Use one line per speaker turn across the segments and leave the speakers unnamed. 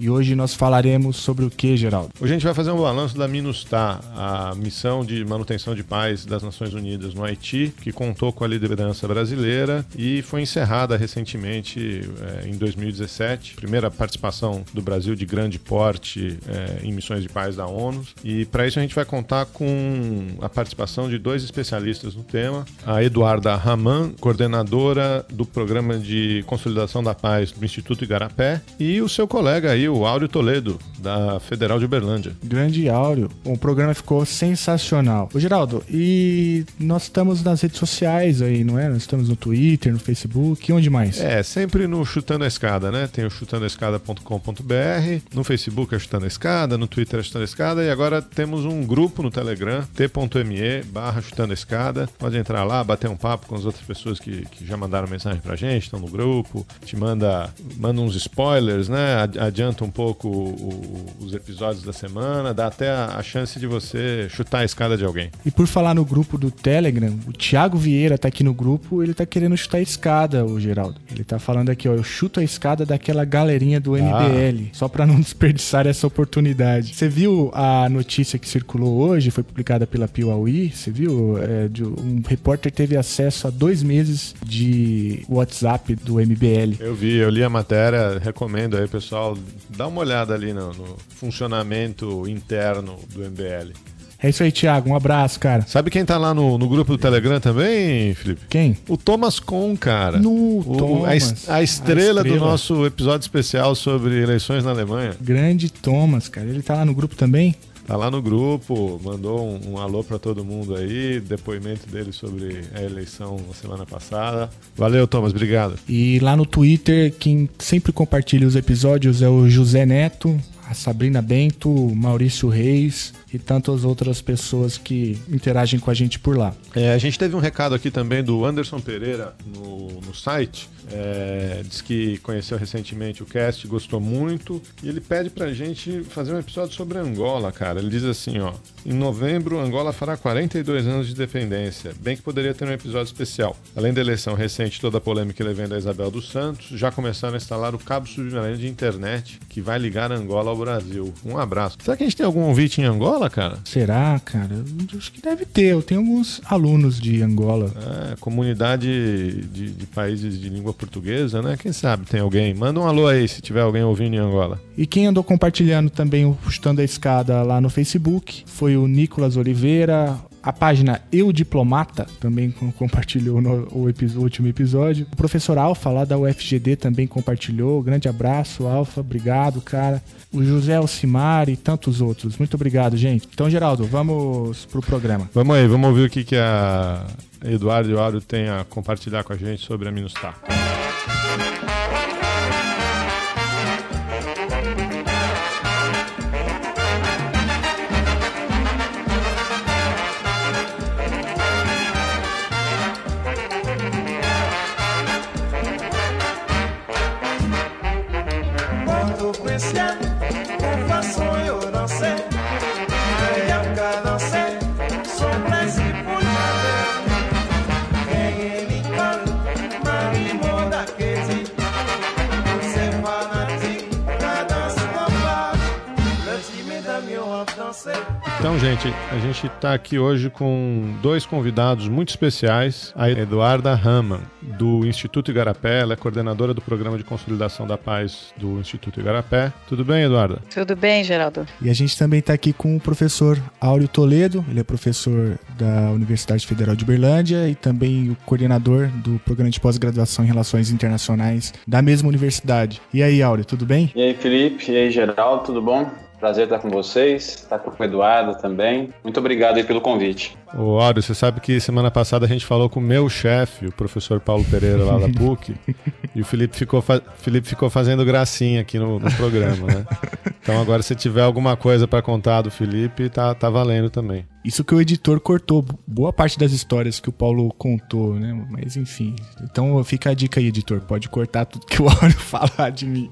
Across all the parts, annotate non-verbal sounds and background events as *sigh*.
E hoje nós falaremos sobre o que, Geraldo?
Hoje a gente vai fazer um balanço da MINUSTAH, a missão de manutenção de paz das Nações Unidas no Haiti, que contou com a liderança brasileira e foi encerrada recentemente é, em 2017. Primeira participação do Brasil de grande porte é, em missões de paz da ONU. E para isso a gente vai contar com a participação de dois especialistas no tema: a Eduarda Raman, coordenadora do Programa de Consolidação da Paz do Instituto Igarapé, e o seu colega aí, o Áureo Toledo, da Federal de Uberlândia.
Grande Áureo. O programa ficou sensacional. Ô, Geraldo, e nós estamos nas redes sociais aí, não é? Nós estamos no Twitter, no Facebook, onde mais?
É, sempre no Chutando a Escada, né? Tem o chutandoaescada.com.br, no Facebook é Chutando a Escada, no Twitter é Chutando a Escada e agora temos um grupo no Telegram, t.me barra Chutando a Escada. Pode entrar lá, bater um papo com as outras pessoas que, que já mandaram mensagem pra gente, estão no grupo, te manda, manda uns spoilers, né? Adianta um pouco o, os episódios da semana, dá até a, a, chance de você chutar a escada de alguém.
E por falar no grupo do Telegram, o Thiago Vieira tá aqui no grupo, ele tá querendo chutar a escada, o Geraldo. Ele tá falando aqui, ó, eu chuto a escada daquela galerinha do MBL, ah. só para não *laughs* desperdiçar essa oportunidade. Você viu a notícia que circulou hoje, foi publicada pela Piauí, você viu? É, de, um repórter teve acesso a dois meses de WhatsApp do MBL.
Eu vi, eu li a matéria, recomendo aí, pessoal, dá uma olhada ali no, no funcionamento interno do MBL.
É isso aí, Thiago. Um abraço, cara.
Sabe quem tá lá no, no grupo do Telegram também, Felipe?
Quem?
O Thomas Kohn, cara.
No o,
Thomas. A, a, estrela a, estrela do nosso episódio especial sobre eleições na Alemanha.
Grande Thomas, cara. Ele tá lá no grupo também?
Tá lá no grupo, mandou um, um alô para todo mundo aí, depoimento dele sobre a eleição na semana passada. Valeu, Thomas, obrigado.
E lá no Twitter, quem sempre compartilha os episódios é o José Neto, a Sabrina Bento, Maurício Reis e tantas outras pessoas que interagem com a gente por lá.
É, a gente teve um recado aqui também do Anderson Pereira no, no site é, diz que conheceu recentemente o cast, gostou muito. E ele pede pra gente fazer um episódio sobre Angola, cara. Ele diz assim, ó. Em novembro, Angola fará 42 anos de dependência. Bem que poderia ter um episódio especial. Além da eleição recente, toda a polêmica envolvendo a Isabel dos Santos, já começaram a instalar o cabo submarino de internet que vai ligar Angola ao Brasil. Um abraço. Será que a gente tem algum ouvinte em Angola, cara?
Será, cara? Eu acho que deve ter. Eu tenho alguns alunos de Angola.
É, comunidade de, de países de língua portuguesa, né? Quem sabe tem alguém. Manda um alô aí se tiver alguém ouvindo em Angola.
E quem andou compartilhando também o Chutando a Escada lá no Facebook foi o Nicolas Oliveira, a página Eu Diplomata também compartilhou no o último episódio. O professor Alfa, lá da UFGD, também compartilhou. Grande abraço, Alfa. Obrigado, cara. O José Alcimar e tantos outros. Muito obrigado, gente. Então, Geraldo, vamos pro programa.
Vamos aí, vamos ouvir o que, que a Eduardo e o Áureo têm a compartilhar com a gente sobre a Minustar. Gente, a gente está aqui hoje com dois convidados muito especiais. A Eduarda Raman, do Instituto Igarapé, ela é coordenadora do Programa de Consolidação da Paz do Instituto Igarapé. Tudo bem, Eduarda?
Tudo bem, Geraldo.
E a gente também está aqui com o professor Áureo Toledo, ele é professor da Universidade Federal de Berlândia e também o coordenador do Programa de Pós-Graduação em Relações Internacionais da mesma universidade. E aí, Áureo, tudo bem?
E aí, Felipe? E aí, Geraldo, tudo bom?
Prazer estar com vocês, estar com o Eduardo também. Muito obrigado aí pelo convite.
Ô, Áureo, você sabe que semana passada a gente falou com o meu chefe, o professor Paulo Pereira, lá da PUC, *laughs* e o Felipe ficou, Felipe ficou fazendo gracinha aqui no, no programa, né? Então agora, se tiver alguma coisa para contar do Felipe, tá, tá valendo também.
Isso que o editor cortou boa parte das histórias que o Paulo contou, né? Mas enfim. Então fica a dica aí, editor. Pode cortar tudo que o Áureo *laughs* falar de mim.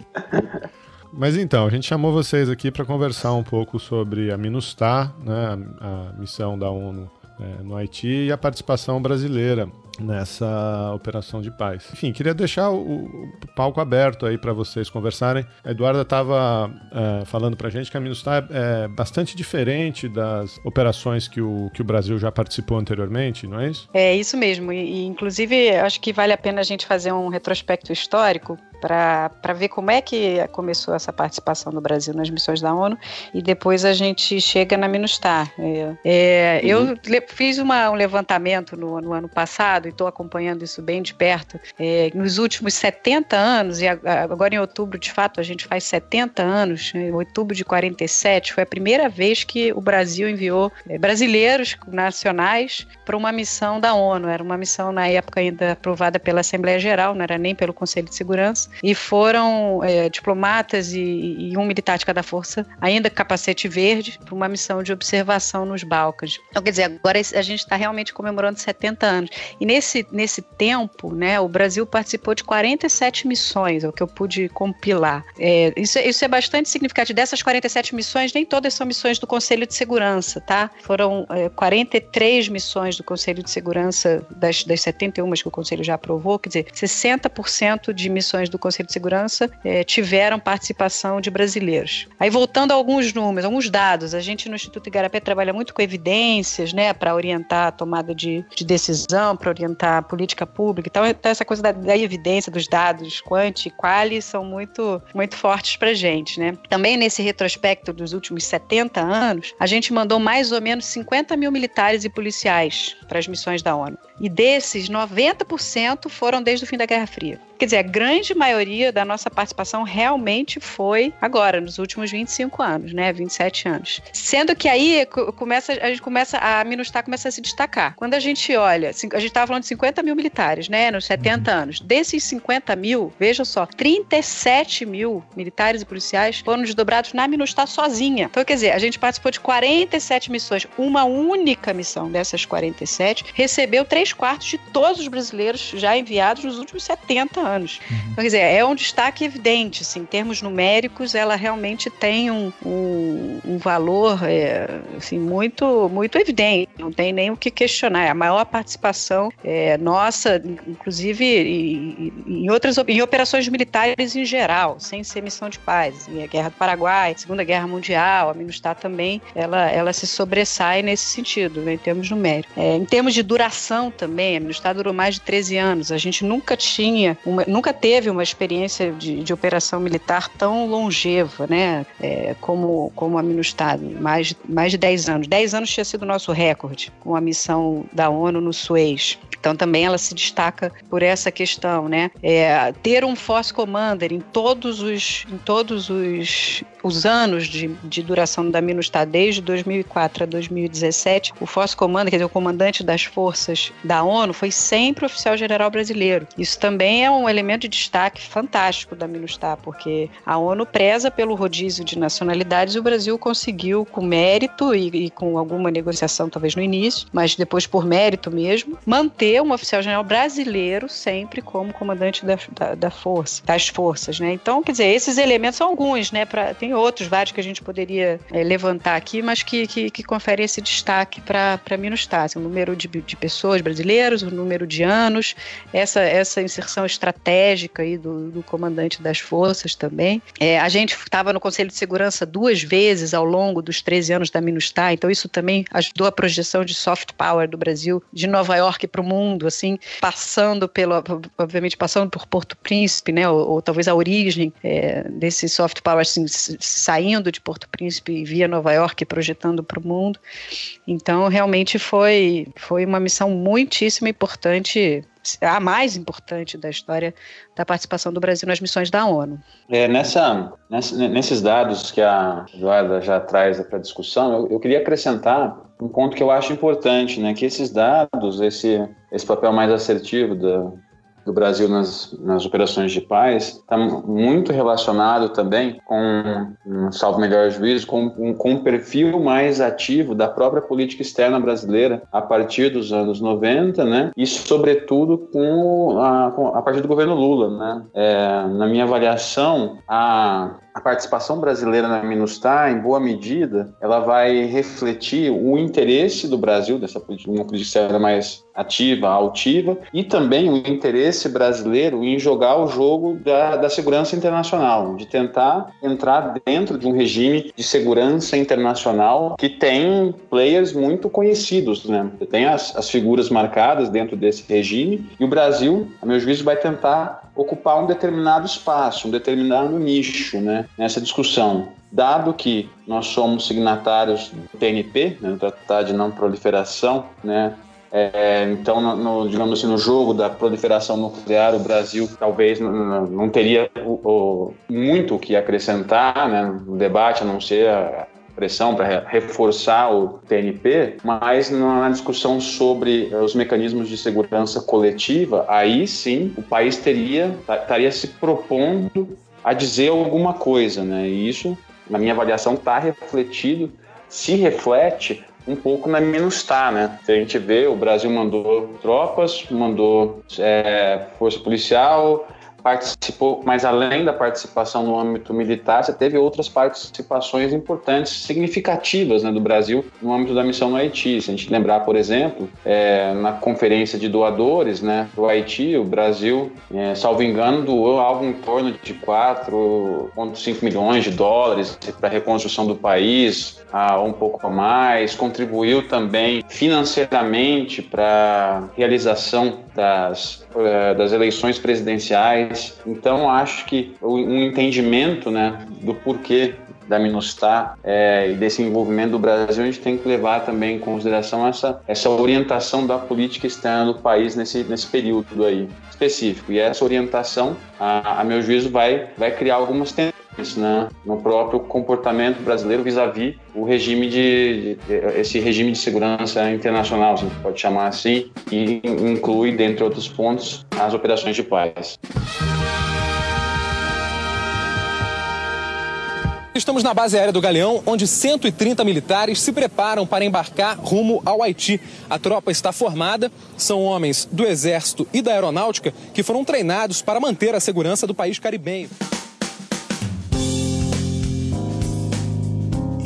Mas então, a gente chamou vocês aqui para conversar um pouco sobre a MINUSTAH, né, a, missão da ONU é, no Haiti e a participação brasileira nessa operação de paz. Enfim, queria deixar o, o palco aberto aí para vocês conversarem. A Eduarda estava é, falando para a gente que a MINUSTAH é, é bastante diferente das operações que o, que o Brasil já participou anteriormente, não é isso?
É isso mesmo. E, e inclusive, acho que vale a pena a gente fazer um retrospecto histórico para ver como é que começou essa participação do Brasil nas missões da ONU e depois a gente chega na MINUSTAR. É, é, uhum. Eu fiz uma, um levantamento no, no, ano passado e estou acompanhando isso bem de perto. É, nos últimos 70 anos, e agora em outubro, de fato, a gente faz 70 anos, em outubro de 47, foi a primeira vez que o Brasil enviou é, brasileiros nacionais para uma missão da ONU. Era uma missão, na época, ainda aprovada pela Assembleia Geral, não era nem pelo Conselho de Segurança e foram é, diplomatas e, e, um militar de cada força, ainda capacete verde, para uma missão de observação nos Balcãs. Então, quer dizer, agora a gente está realmente comemorando 70 anos. E nesse, nesse tempo, né, o Brasil participou de 47 missões, é o que eu pude compilar. É, isso, isso é bastante significativo. Dessas 47 missões, nem todas são missões do Conselho de Segurança, tá? Foram é, 43 missões do Conselho de Segurança das, das 71 que o Conselho já aprovou, quer dizer, 60% de missões do Conselho de Segurança é, tiveram participação de brasileiros. Aí voltando a alguns números, alguns dados, a gente no Instituto Igarapé trabalha muito com evidências, né, para orientar a tomada de, de decisão, para orientar a política pública. Então, então essa coisa da, da, evidência, dos dados, quanti quali, são muito, muito fortes para gente, né? Também nesse retrospecto dos últimos 70 anos, a gente mandou mais ou menos 50 mil militares e policiais para as missões da ONU. E desses, 90% foram desde o fim da Guerra Fria. Quer dizer, a grande maioria da nossa participação realmente foi agora, nos últimos 25 anos, né? 27 anos. Sendo que aí começa, a gente começa, a Minustar começa a se destacar. Quando a gente olha, a gente estava falando de 50 mil militares, né? Nos 70 uhum. anos. Desses 50 mil, vejam só, 37 mil militares e policiais foram desdobrados na Minustar sozinha. Então, quer dizer, a gente participou de 47 missões. Uma única missão dessas 47 recebeu três quartos de todos os brasileiros já enviados nos últimos 70 anos. Uhum. Então, quer dizer, é um destaque evidente, assim, em termos numéricos, ela realmente tem um, um, um valor é, assim, muito, muito evidente, não tem nem o que questionar. É a maior participação é, nossa, inclusive em, em outras em operações militares em geral, sem ser missão de paz. a Guerra do Paraguai, Segunda Guerra Mundial, a MINUSTAH também, ela, ela se sobressai nesse sentido, né, em termos numéricos. É, em termos de duração também, a MINUSTAH durou mais de 13 anos. A gente nunca tinha uma, nunca teve uma experiência de, de operação militar tão longeva, né? É, como, como a MINUSTAH, mais, mais de 10 anos. 10 anos tinha sido o nosso recorde com a missão da ONU no Suez. Então também ela se destaca por essa questão, né? É, ter um force commander em todos os, em todos os, os anos de, de duração da MINUSTAH, desde 2004 a 2017, o force commander, quer dizer, o comandante das forças da ONU, foi sempre oficial general brasileiro. Isso também é um elemento de destaque fantástico da MINUSTAH, porque a ONU preza pelo rodízio de nacionalidades e o Brasil conseguiu, com mérito e, e com alguma negociação talvez no início, mas depois por mérito mesmo, manter ter um oficial-general brasileiro sempre como comandante da, da, da, força, das forças, né? Então, quer dizer, esses elementos são alguns, né? Pra, tem outros vários que a gente poderia é, levantar aqui, mas que, que, que conferem esse destaque para Minustácia. O número de, de pessoas brasileiras, o número de anos, essa, essa inserção estratégica aí do, do comandante das forças também. É, a gente estava no Conselho de Segurança duas vezes ao longo dos 13 anos da Minustah, então isso também ajudou a projeção de soft power do Brasil de Nova York para o mundo, assim, passando pelo, obviamente passando por Porto Príncipe, né, ou, ou talvez a origem é, desse soft power, assim, saindo de Porto Príncipe via Nova York projetando para o mundo. Então, realmente foi, foi uma missão muitíssimo importante a mais importante da história da participação do Brasil nas missões da ONU.
É, nessa, nessa nesses dados que a Eduarda já traz para discussão, eu, eu, queria acrescentar um ponto que eu acho importante, né, que esses dados, esse, esse papel mais assertivo da, do Brasil nas, nas operações de paz está muito relacionado também com, um salvo melhor juízo, com, um, com um perfil mais ativo da própria política externa brasileira a partir dos anos 90, né? E sobretudo com a, com a partir do governo Lula, né? É, na minha avaliação, a a participação brasileira na MINUSTAH, em boa medida, ela vai refletir o interesse do Brasil dessa política, uma política mais ativa, altiva, e também o interesse brasileiro em jogar o jogo da, da segurança internacional, de tentar entrar dentro de um regime de segurança internacional que tem players muito conhecidos, né? Tem as, as figuras marcadas dentro desse regime, e o Brasil, a meu juízo, vai tentar ocupar um determinado espaço, um determinado nicho né, nessa discussão. Dado que nós somos signatários do TNP, né, do Tratado de Não Proliferação, né, é, então, no, no, digamos assim, no jogo da proliferação nuclear, o Brasil talvez não, não teria o, o, muito o que acrescentar né, no debate, a não ser a, pressão para reforçar o TNP, mas na discussão sobre os mecanismos de segurança coletiva, aí sim o país teria estaria se propondo a dizer alguma coisa, né? E isso, na minha avaliação, está refletido, se reflete um pouco na MINUSTAH, né? A gente vê, o Brasil mandou tropas, mandou é, força policial, participou, mas além da participação no âmbito militar, você teve outras participações importantes, significativas né, do Brasil no âmbito da missão no Haiti. Se a gente lembrar, por exemplo, é, na conferência de doadores né, do Haiti, o Brasil, é, salvo engano, doou algo em torno de 4,5 milhões de dólares para a reconstrução do país, a um pouco a mais, contribuiu também financeiramente para a realização das, uh, das eleições presidenciais. Então, acho que um entendimento né, do porquê da Minustar é, e desse envolvimento do Brasil, a gente tem que levar também em consideração essa, essa orientação da política externa do país nesse, nesse período aí específico. E essa orientação, a, a meu juízo, vai, vai criar algumas tendências no próprio comportamento brasileiro vis-à-vis -vis o regime de, de, esse regime de segurança internacional, a gente pode chamar assim, e inclui, dentre outros pontos, as operações de paz.
Estamos na base aérea do Galeão, onde 130 militares se preparam para embarcar rumo ao Haiti. A tropa está formada, são homens do Exército e da Aeronáutica que foram treinados para manter a segurança do país caribenho.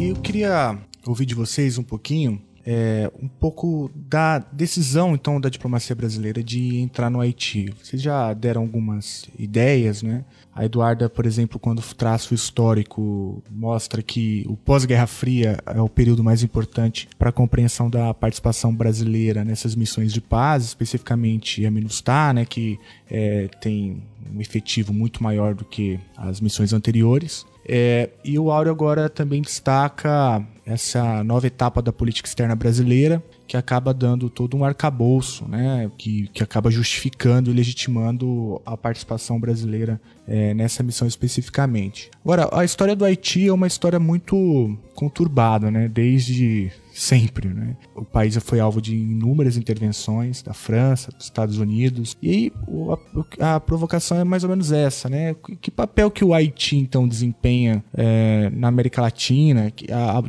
Eu queria ouvir de vocês um pouquinho é, um pouco da decisão então da diplomacia brasileira de entrar no Haiti. Vocês já deram algumas ideias, né? A Eduarda, por exemplo, quando traça o histórico, mostra que o pós-Guerra Fria é o período mais importante para a compreensão da participação brasileira nessas missões de paz, especificamente a MINUSTAH, né, que é, tem um efetivo muito maior do que as missões anteriores. É, e o Áureo agora também destaca essa nova etapa da política externa brasileira, que acaba dando todo um arcabouço, né, que, que acaba justificando e legitimando a participação brasileira é, nessa missão especificamente. Agora, a história do Haiti é uma história muito conturbada, né, desde sempre, né? O país foi alvo de inúmeras intervenções da França, dos Estados Unidos. E aí a, a provocação é mais ou menos essa, né? Que papel que o Haiti então desempenha é, na América Latina,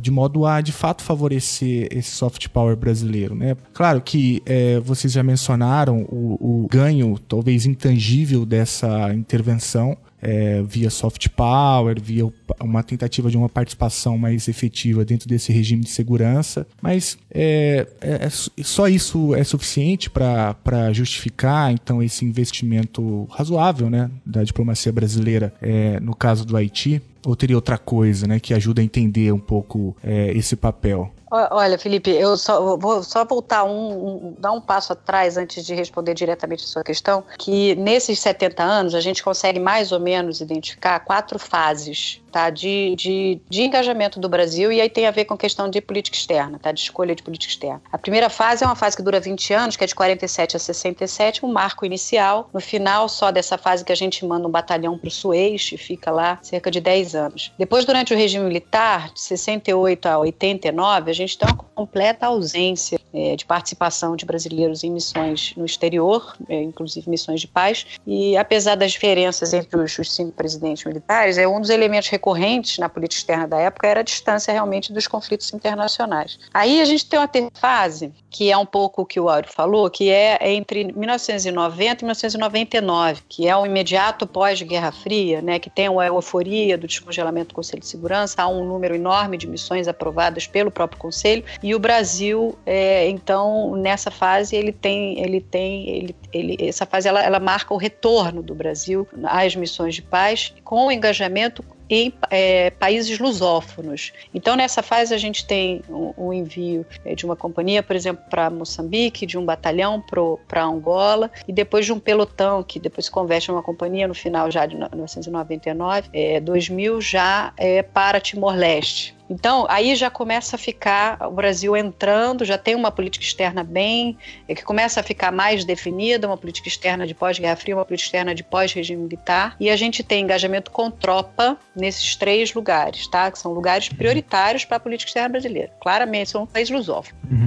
de modo a de fato favorecer esse soft power brasileiro, né? Claro que é, vocês já mencionaram o, o ganho talvez intangível dessa intervenção é, via soft power, via uma tentativa de uma participação mais efetiva dentro desse regime de segurança, mas é, é, é só isso é suficiente para justificar então esse investimento razoável né, da diplomacia brasileira é, no caso do Haiti? Ou teria outra coisa, né, que ajuda a entender um pouco é, esse papel?
Olha, Felipe, eu só vou só voltar um, um, dar um passo atrás antes de responder diretamente a sua questão, que nesses 70 anos a gente consegue mais ou menos identificar quatro fases tá, de, de, de engajamento do Brasil e aí tem a ver com questão de política externa, tá, de escolha de política externa. A primeira fase é uma fase que dura 20 anos, que é de 47 a 67, um marco inicial. No final, só dessa fase que a gente manda um batalhão para o Suez e fica lá cerca de 10 anos. Depois, durante o regime militar, de 68 a 89, a gente tem uma completa ausência é, de participação de brasileiros em missões no exterior, é, inclusive missões de paz. E apesar das diferenças entre os, os cinco presidentes militares, é um dos elementos recorrentes na política externa da época era a distância realmente dos conflitos internacionais. Aí a gente tem uma terceira fase, que é um pouco o que o Áureo falou, que é entre 1990 e 1999, que é o imediato pós-Guerra Fria, né, que tem a euforia do descongelamento do Conselho de Segurança, há um número enorme de missões aprovadas pelo próprio Conselho, e o Brasil, é, então, nessa fase, ele tem, ele tem, ele, ele, essa fase ela, ela marca o retorno do Brasil às missões de paz, com o engajamento em é, países lusófonos. Então, nessa fase, a gente tem o envio é, de uma companhia, por exemplo, para Moçambique, de um batalhão para Angola, e depois de um pelotão, que depois se converte em uma companhia no final já de 1999, é, 2000, já é, para Timor-Leste. Então, aí já começa a ficar o Brasil entrando, já tem uma política externa bem, é que começa a ficar mais definida, uma política externa de pós-Guerra Fria, uma política externa de pós-regime militar, e a gente tem engajamento com tropa nesses três lugares, tá? Que são lugares prioritários para a política externa brasileira. Claramente, são um país lusófono. Uhum.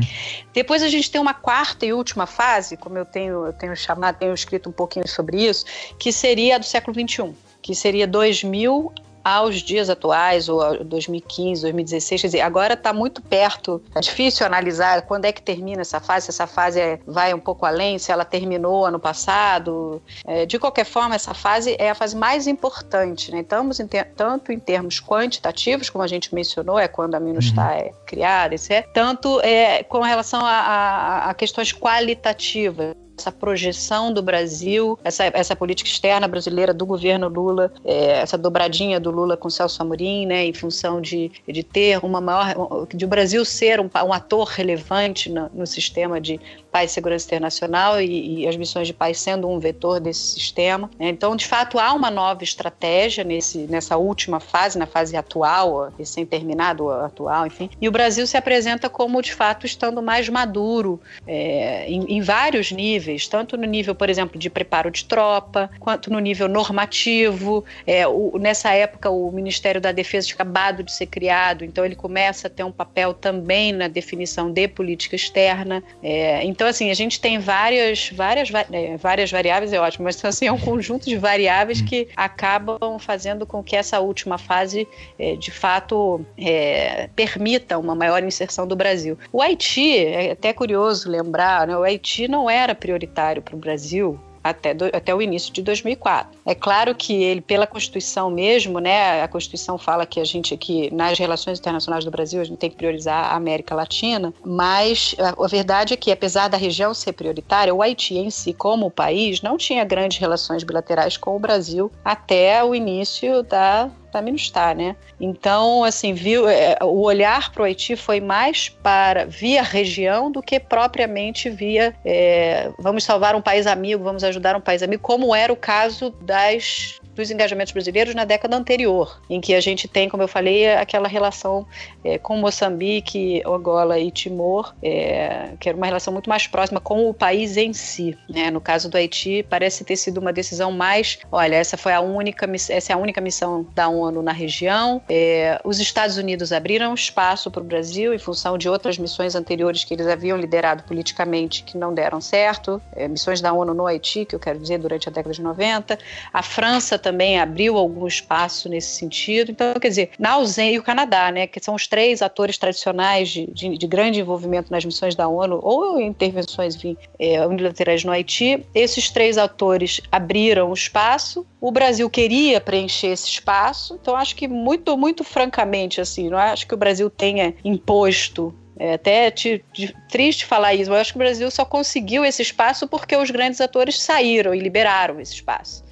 Depois a gente tem uma quarta e última fase, como eu tenho, eu tenho chamado, tenho escrito um pouquinho sobre isso, que seria a do século XXI que seria 2000 aos dias atuais, ou 2015, 2016, quer dizer, agora está muito perto, é difícil analisar quando é que termina essa fase, se essa fase é, vai um pouco além, se ela terminou ano passado. É, de qualquer forma, essa fase é a fase mais importante, né? Estamos em ter, tanto em termos quantitativos, como a gente mencionou, é quando a Minustah uhum. é criada, etc., tanto é, com relação a, a, a questões qualitativas essa projeção do Brasil, essa, essa política externa brasileira do governo Lula, é, essa dobradinha do Lula com Celso Amorim, né, em função de, de ter uma maior, de o Brasil ser um, um ator relevante no, no sistema de paz e segurança internacional e, e, as missões de paz sendo um vetor desse sistema. Né. Então, de fato, há uma nova estratégia nesse, nessa última fase, na fase atual, recém-terminado atual, enfim. E o Brasil se apresenta como, de fato, estando mais maduro é, em, em vários níveis tanto no nível, por exemplo, de preparo de tropa, quanto no nível normativo. É, o, nessa época, o Ministério da Defesa tinha acabado de ser criado, então ele começa a ter um papel também na definição de política externa. É, então, assim, a gente tem várias, várias, é, várias variáveis, é ótimo, mas assim, é um conjunto de variáveis que acabam fazendo com que essa última fase, é, de fato, é, permita uma maior inserção do Brasil. O Haiti, é até curioso lembrar, né, o Haiti não era prioritário para o Brasil até, do, até o início de 2004. É claro que ele, pela Constituição mesmo, né, a Constituição fala que a gente aqui, nas relações internacionais do Brasil, a gente tem que priorizar a América Latina, mas a, a verdade é que, apesar da região ser prioritária, o Haiti em si, como país, não tinha grandes relações bilaterais com o Brasil até o início da da Minustah, né? Então, assim, viu, é, o olhar para o Haiti foi mais para via região do que propriamente via é, vamos salvar um país amigo, vamos ajudar um país amigo, como era o caso das dos engajamentos brasileiros na década anterior, em que a gente tem, como eu falei, aquela relação é, com Moçambique, Angola e Timor, é, que era uma relação muito mais próxima com o país em si. Né? No caso do Haiti, parece ter sido uma decisão mais, olha, essa foi a única, essa é a única missão da ONU na região. É, os Estados Unidos abriram espaço para o Brasil em função de outras missões anteriores que eles haviam liderado politicamente que não deram certo, é, missões da ONU no Haiti, que eu quero dizer durante a década de 90. A França também abriu algum espaço nesse sentido. Então, quer dizer, na ausência, e o Canadá, né, que são os três atores tradicionais de, de, de grande envolvimento nas missões da ONU ou intervenções enfim, é, unilaterais no Haiti, esses três atores abriram o espaço. O Brasil queria preencher esse espaço, então acho que muito, muito francamente, assim, não acho que o Brasil tenha imposto É até te, te, triste falar isso, eu acho que o Brasil só conseguiu esse espaço porque os grandes atores saíram e liberaram esse espaço.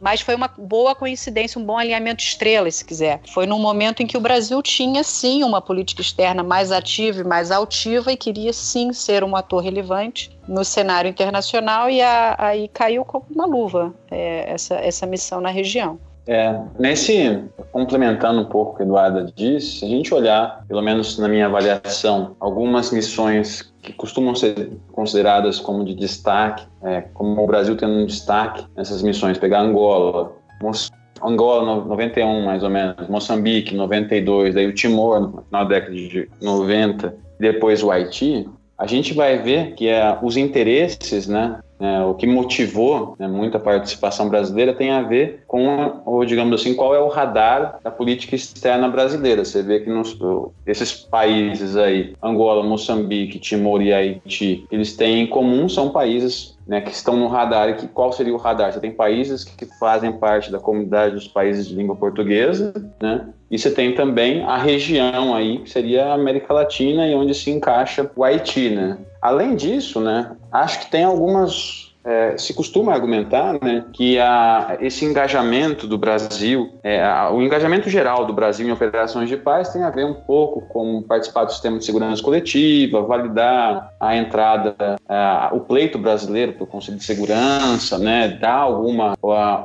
Mas foi uma boa coincidência, um bom alinhamento estrela, se quiser. Foi num momento em que o Brasil tinha sim uma política externa mais ativa e mais altiva e queria sim ser um ator relevante no cenário internacional e aí caiu como uma luva é, essa, essa missão na região.
É, nesse, complementando um pouco o que a Eduarda disse, se a gente olhar, pelo menos na minha avaliação, algumas missões que costumam ser consideradas como de destaque, é, como o Brasil tendo um destaque nessas missões, pegar Angola, Angola 91 mais ou menos, Moçambique 92, daí o Timor no final da década de 90, depois o Haiti, a gente vai ver que é, os interesses, né, é, o que motivou né, muita participação brasileira tem a ver com, ou digamos assim, qual é o radar da política externa brasileira. Você vê que nos, esses países aí, Angola, Moçambique, Timor e Haiti, eles têm em comum, são países né, que estão no radar. Que, qual seria o radar? Você tem países que fazem parte da comunidade dos países de língua portuguesa, né? E você tem também a região aí, que seria a América Latina e onde se encaixa o Haiti, né? Além disso, né, acho que tem algumas é, se costuma argumentar né, que a, esse engajamento do Brasil, é, a, o engajamento geral do Brasil em operações de paz tem a ver um pouco com participar do sistema de segurança coletiva, validar a entrada, a, o pleito brasileiro para o Conselho de Segurança, né, dar alguma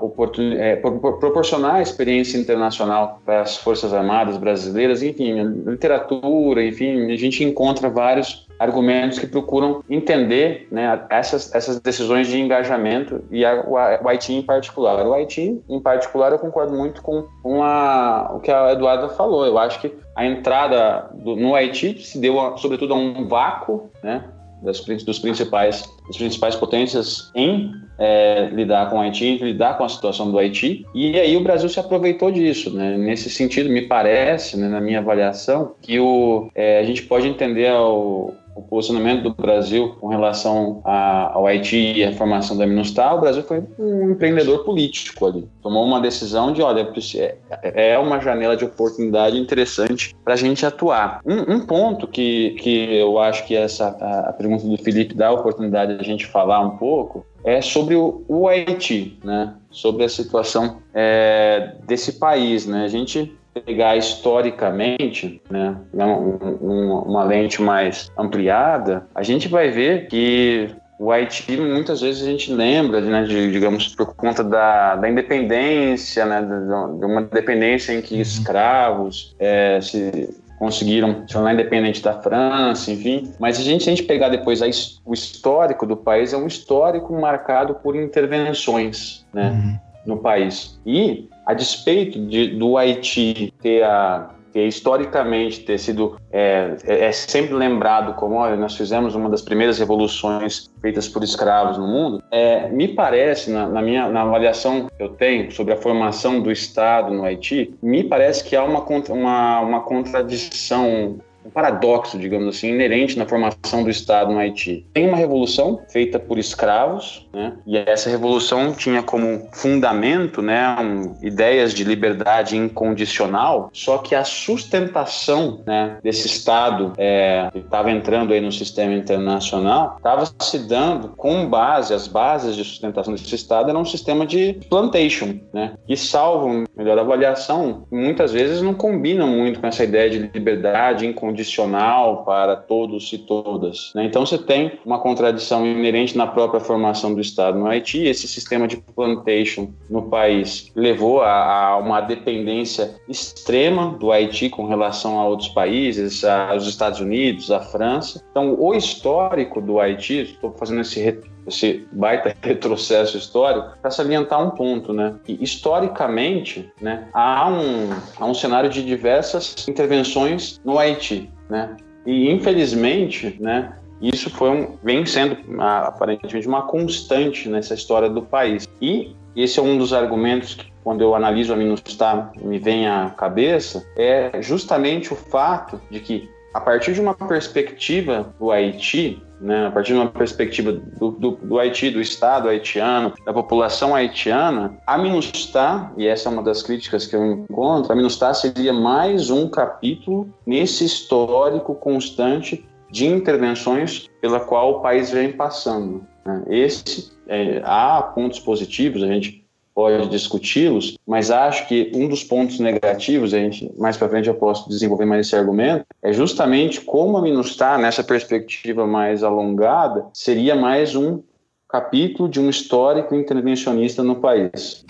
oportunidade, é, proporcionar experiência internacional para as Forças Armadas brasileiras, enfim, literatura, enfim, a gente encontra vários argumentos que procuram entender né, essas, essas decisões de engajamento e a, o, Haiti em particular. O Haiti, em particular, eu concordo muito com, com a, o que a Eduarda falou. Eu acho que a entrada do, no Haiti se deu, sobretudo, a um vácuo né, das, dos principais, das principais potências em é, lidar com o Haiti, lidar com a situação do Haiti. E aí o Brasil se aproveitou disso. Né? Nesse sentido, me parece, né, na minha avaliação, que o, é, a gente pode entender o, o posicionamento do Brasil com relação a, ao Haiti e a formação da Minustar, o Brasil foi um empreendedor político ali. Tomou uma decisão de, olha, é, é uma janela de oportunidade interessante para a gente atuar. Um, um, ponto que, que eu acho que essa a, a pergunta do Felipe dá a oportunidade de a gente falar um pouco é sobre o, o Haiti, né? Sobre a situação é, desse país, né? A gente pegar historicamente, né, uma, uma lente mais ampliada, a gente vai ver que o Haiti muitas vezes a gente lembra, né, de, digamos, por conta da, da independência, né, de, de uma dependência em que uhum. escravos é, se conseguiram se tornar independente da França, enfim. Mas a gente, se a gente pegar depois a, o histórico do país, é um histórico marcado por intervenções, né, uhum. no país. E a despeito de, do Haiti ter a historicamente ter sido é, é, sempre lembrado como olha, nós fizemos uma das primeiras revoluções feitas por escravos no mundo, é, me parece, na, na, minha na avaliação que eu tenho sobre a formação do Estado no Haiti, me parece que há uma, uma, uma contradição um paradoxo, digamos assim, inerente na formação do Estado no Haiti. Tem uma revolução feita por escravos, né? e essa revolução tinha como fundamento né, um, ideias de liberdade incondicional, só que a sustentação né, desse Estado é, que estava entrando aí no sistema internacional estava se dando com base, as bases de sustentação desse Estado eram um sistema de plantation, né? que salvo melhor avaliação, muitas vezes não combinam muito com essa ideia de liberdade incondicional condicional para todos e todas. Né? Então você tem uma contradição inerente na própria formação do Estado no Haiti. Esse sistema de plantation no país levou a, a uma dependência extrema do Haiti com relação a outros países, aos Estados Unidos, à França. Então o histórico do Haiti, estou fazendo esse esse baita *laughs* retrocesso histórico, para salientar um ponto, né? Que historicamente, né, há um, há um cenário de diversas intervenções no Haiti, né? E infelizmente, né, isso foi um, vem sendo aparentemente uma constante nessa história do país. E esse é um dos argumentos que, quando eu analiso a Minustar, me vem à cabeça, é justamente o fato de que a partir de uma perspectiva do Haiti, né, a partir de uma perspectiva do, do, do, Haiti, do Estado haitiano, da população haitiana, a MINUSTAH, e essa é uma das críticas que eu encontro, a MINUSTAH seria mais um capítulo nesse histórico constante de intervenções pela qual o país vem passando. Né. Esse, é, há pontos positivos, a gente pode discuti-los, mas acho que um dos pontos negativos, a gente mais para frente eu posso desenvolver mais esse argumento, é justamente como a Minustah, nessa perspectiva mais alongada, seria mais um capítulo de um histórico intervencionista no país.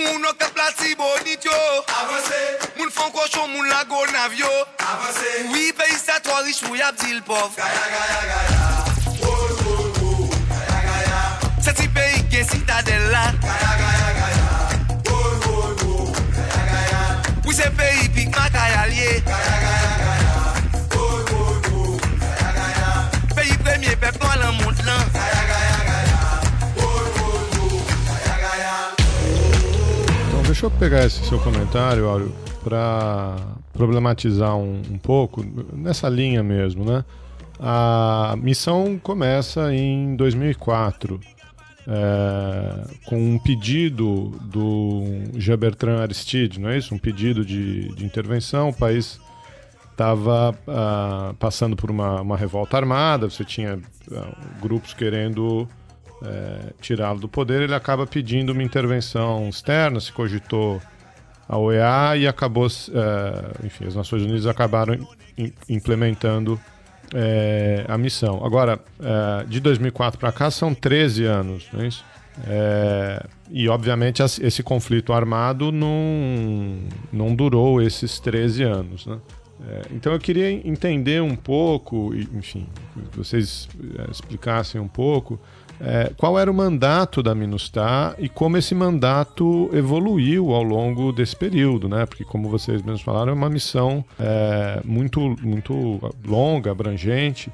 Moun nou ke plati bonit yo Avanse Moun fon koshon moun la Gaya gaya gaya Woy woy woy Gaya gaya Pe yi premye pep nou alan mont lan gaya
Deixa eu pegar esse seu comentário, Áureo, para problematizar um, um, pouco, nessa linha mesmo, né? A missão começa em 2004, é, com um pedido do Jean Aristide, não é isso? Um pedido de, de intervenção. O país estava uh, passando por uma, uma, revolta armada, você tinha uh, grupos querendo é, tirá-lo do poder, ele acaba pedindo uma intervenção externa, se cogitou a OEA e acabou, é, enfim, as Nações Unidas acabaram implementando é, a missão. Agora, é, de 2004 para cá são 13 anos, não é isso? É, e obviamente esse conflito armado não, não durou esses 13 anos. Né? É, então eu queria entender um pouco, enfim, que vocês é, explicassem um pouco é, qual era o mandato da Minustah e como esse mandato evoluiu ao longo desse período, né? Porque, como vocês mesmos falaram, é uma missão é, muito, muito longa, abrangente.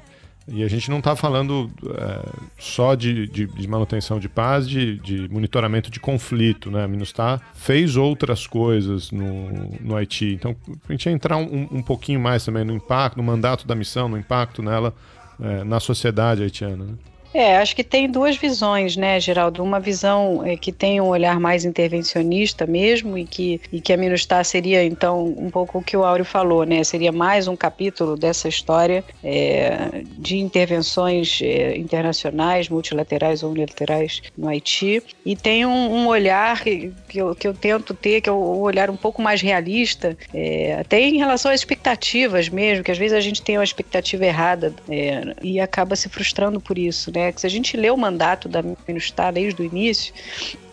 E a gente não está falando é, só de, de, de, manutenção de paz, de, de, monitoramento de conflito, né? A Minustah fez outras coisas no, no Haiti. Então, a gente entrar um, um pouquinho mais também no impacto, no mandato da missão, no impacto nela, é, na sociedade haitiana. Né?
É, acho que tem duas visões, né, Geraldo? Uma visão é, que tem um olhar mais intervencionista mesmo e que, e que a Minustah seria, então, um pouco o que o Áureo falou, né? Seria mais um capítulo dessa história é, de intervenções é, internacionais, multilaterais ou unilaterais no Haiti. E tem um, um olhar que, que, eu, que eu tento ter, que é um olhar um pouco mais realista, é, até em relação às expectativas mesmo, que às vezes a gente tem uma expectativa errada é, e acaba se frustrando por isso, né? Que se a gente lê o mandato da Minustah desde o início,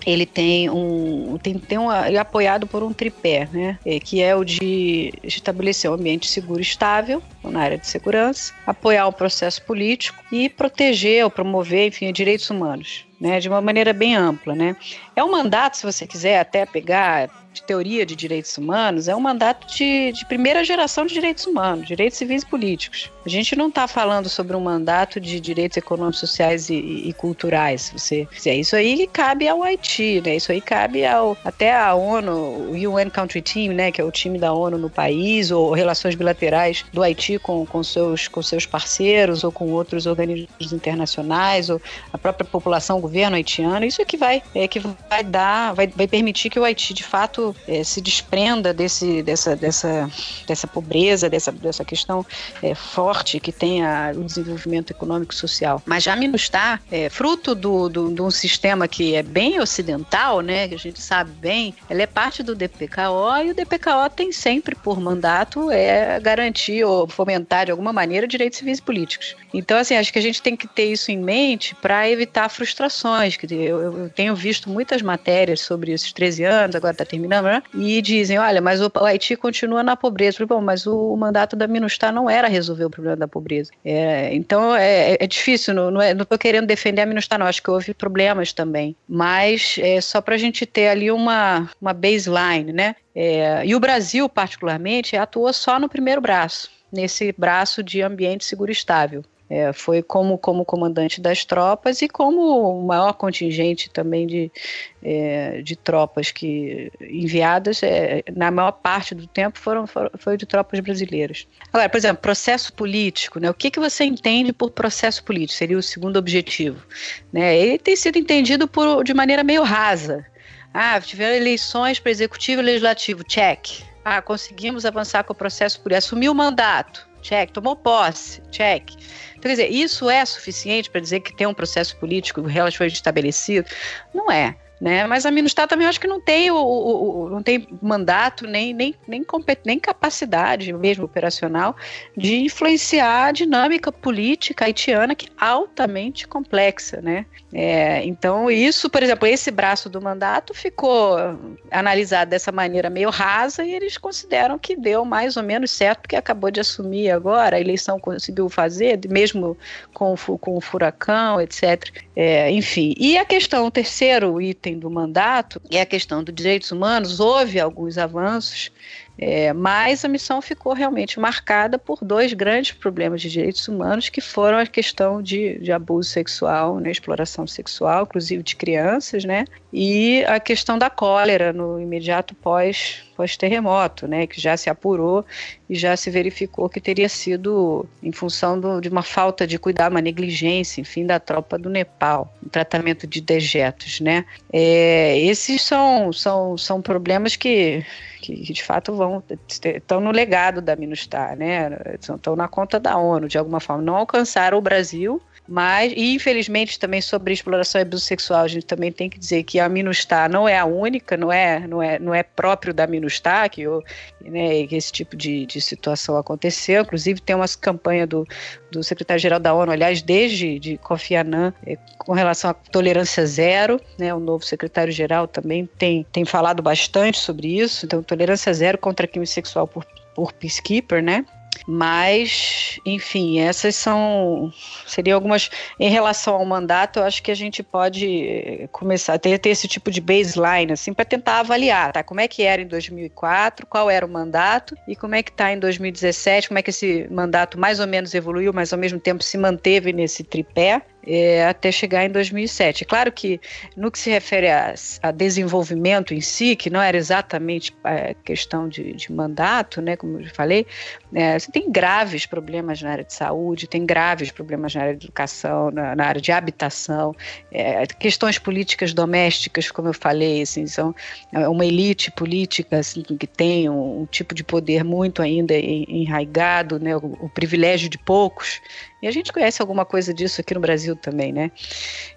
ele tem um tem, tem um, é apoiado por um tripé, né, que é o de estabelecer um ambiente seguro e estável na área de segurança, apoiar o processo político e proteger ou promover, enfim, direitos humanos, né, de uma maneira bem ampla, né. É um mandato, se você quiser até pegar de teoria de direitos humanos é um mandato de, de primeira geração de direitos humanos, direitos civis e políticos. A gente não está falando sobre um mandato de direitos econômicos, sociais e, e, culturais. Se você fizer isso aí, cabe ao Haiti, né? Isso aí cabe ao até a ONU, o UN Country Team, né? Que é o time da ONU no país, ou relações bilaterais do Haiti com, com, seus, com seus parceiros ou com outros organismos internacionais, ou a própria população, o governo haitiano. Isso é que vai, é que vai dar, vai, vai permitir que o Haiti de fato é, se desprenda desse, dessa, dessa, dessa pobreza, dessa, dessa questão é, forte que tem a, o desenvolvimento econômico e social. Mas já Minustah, é, fruto do, do, de um sistema que é bem ocidental, né, que a gente sabe bem, ela é parte do DPKO e o DPKO tem sempre por mandato é garantir ou fomentar de alguma maneira direitos civis e políticos. Então, assim, acho que a gente tem que ter isso em mente para evitar frustrações. Eu, eu tenho visto muitas matérias sobre esses 13 anos, agora está terminando né? E dizem, olha, mas o Haiti continua na pobreza. Falei, Bom, mas o, mandato da Minustah não era resolver o problema da pobreza. É, então é, é difícil, não, não, é, não querendo defender a Minustah, não. Acho que houve problemas também. Mas é só para a gente ter ali uma, uma baseline, né? É, e o Brasil, particularmente, atuou só no primeiro braço, nesse braço de ambiente seguro e estável. É, foi como, como comandante das tropas e como o maior contingente também de, é, de tropas que enviadas, é, na maior parte do tempo, foram, foram, foi de tropas brasileiras. Agora, por exemplo, processo político, né? o que, que você entende por processo político? Seria o segundo objetivo. Né? Ele tem sido entendido por, de maneira meio rasa. Ah, tiveram eleições para executivo e legislativo, check. Ah, conseguimos avançar com o processo político, assumiu o mandato, check. Tomou posse, check. Então, quer dizer, isso é suficiente para dizer que tem um processo político relativamente estabelecido? Não é. Né? Mas a Minustah também acho que não tem o, o, o, não tem mandato nem, nem, nem, nem capacidade mesmo operacional de influenciar a dinâmica política haitiana que é altamente complexa, né? É, então isso, por exemplo, esse braço do mandato ficou analisado dessa maneira meio rasa e eles consideram que deu mais ou menos certo porque acabou de assumir agora, a eleição conseguiu fazer, mesmo com, com o furacão, etc. É, enfim, e a questão, o terceiro item do mandato, é a questão dos direitos humanos, houve alguns avanços, é, mas a missão ficou realmente marcada por dois grandes problemas de direitos humanos, que foram a questão de, de abuso sexual, né, exploração sexual, inclusive de crianças, né, e a questão da cólera no imediato pós pós-terremoto, né, que já se apurou e já se verificou que teria sido em função do, de uma falta de cuidado, uma negligência, enfim, da tropa do Nepal, o tratamento de dejetos, né. É, esses são, são, são problemas que que, de fato vão estão no legado da Minustar, né? Estão na conta da ONU de alguma forma. Não alcançaram o Brasil, mas, e infelizmente também sobre exploração e abuso sexual, a gente também tem que dizer que a Minustar não é a única, não é, não é, não é próprio da Minustar que, né, que esse tipo de, de situação aconteceu. Inclusive tem uma campanha do, do secretário-geral da ONU, aliás, desde de Kofi Annan, é, com relação à tolerância zero, né, o novo secretário-geral também tem, tem falado bastante sobre isso, então tolerância zero contra crime sexual por, por peacekeeper, né, mas, enfim, essas são. Seriam algumas. Em relação ao mandato, eu acho que a gente pode começar a ter, ter esse tipo de baseline, assim, para tentar avaliar, tá? Como é que era em 2004, qual era o mandato e como é que está em 2017, como é que esse mandato mais ou menos evoluiu, mas ao mesmo tempo se manteve nesse tripé é, até chegar em 2007. Claro que no que se refere a, a desenvolvimento em si, que não era exatamente é, questão de, de, mandato, né, como eu falei, é, você tem graves problemas na área de saúde, tem graves problemas na área de educação, na, na área de habitação, é, questões políticas domésticas, como eu falei, assim, são é, uma elite política assim, que tem um, um tipo de poder muito ainda enraigado, né, o, o privilégio de poucos, e a gente conhece alguma coisa disso aqui no Brasil também, né?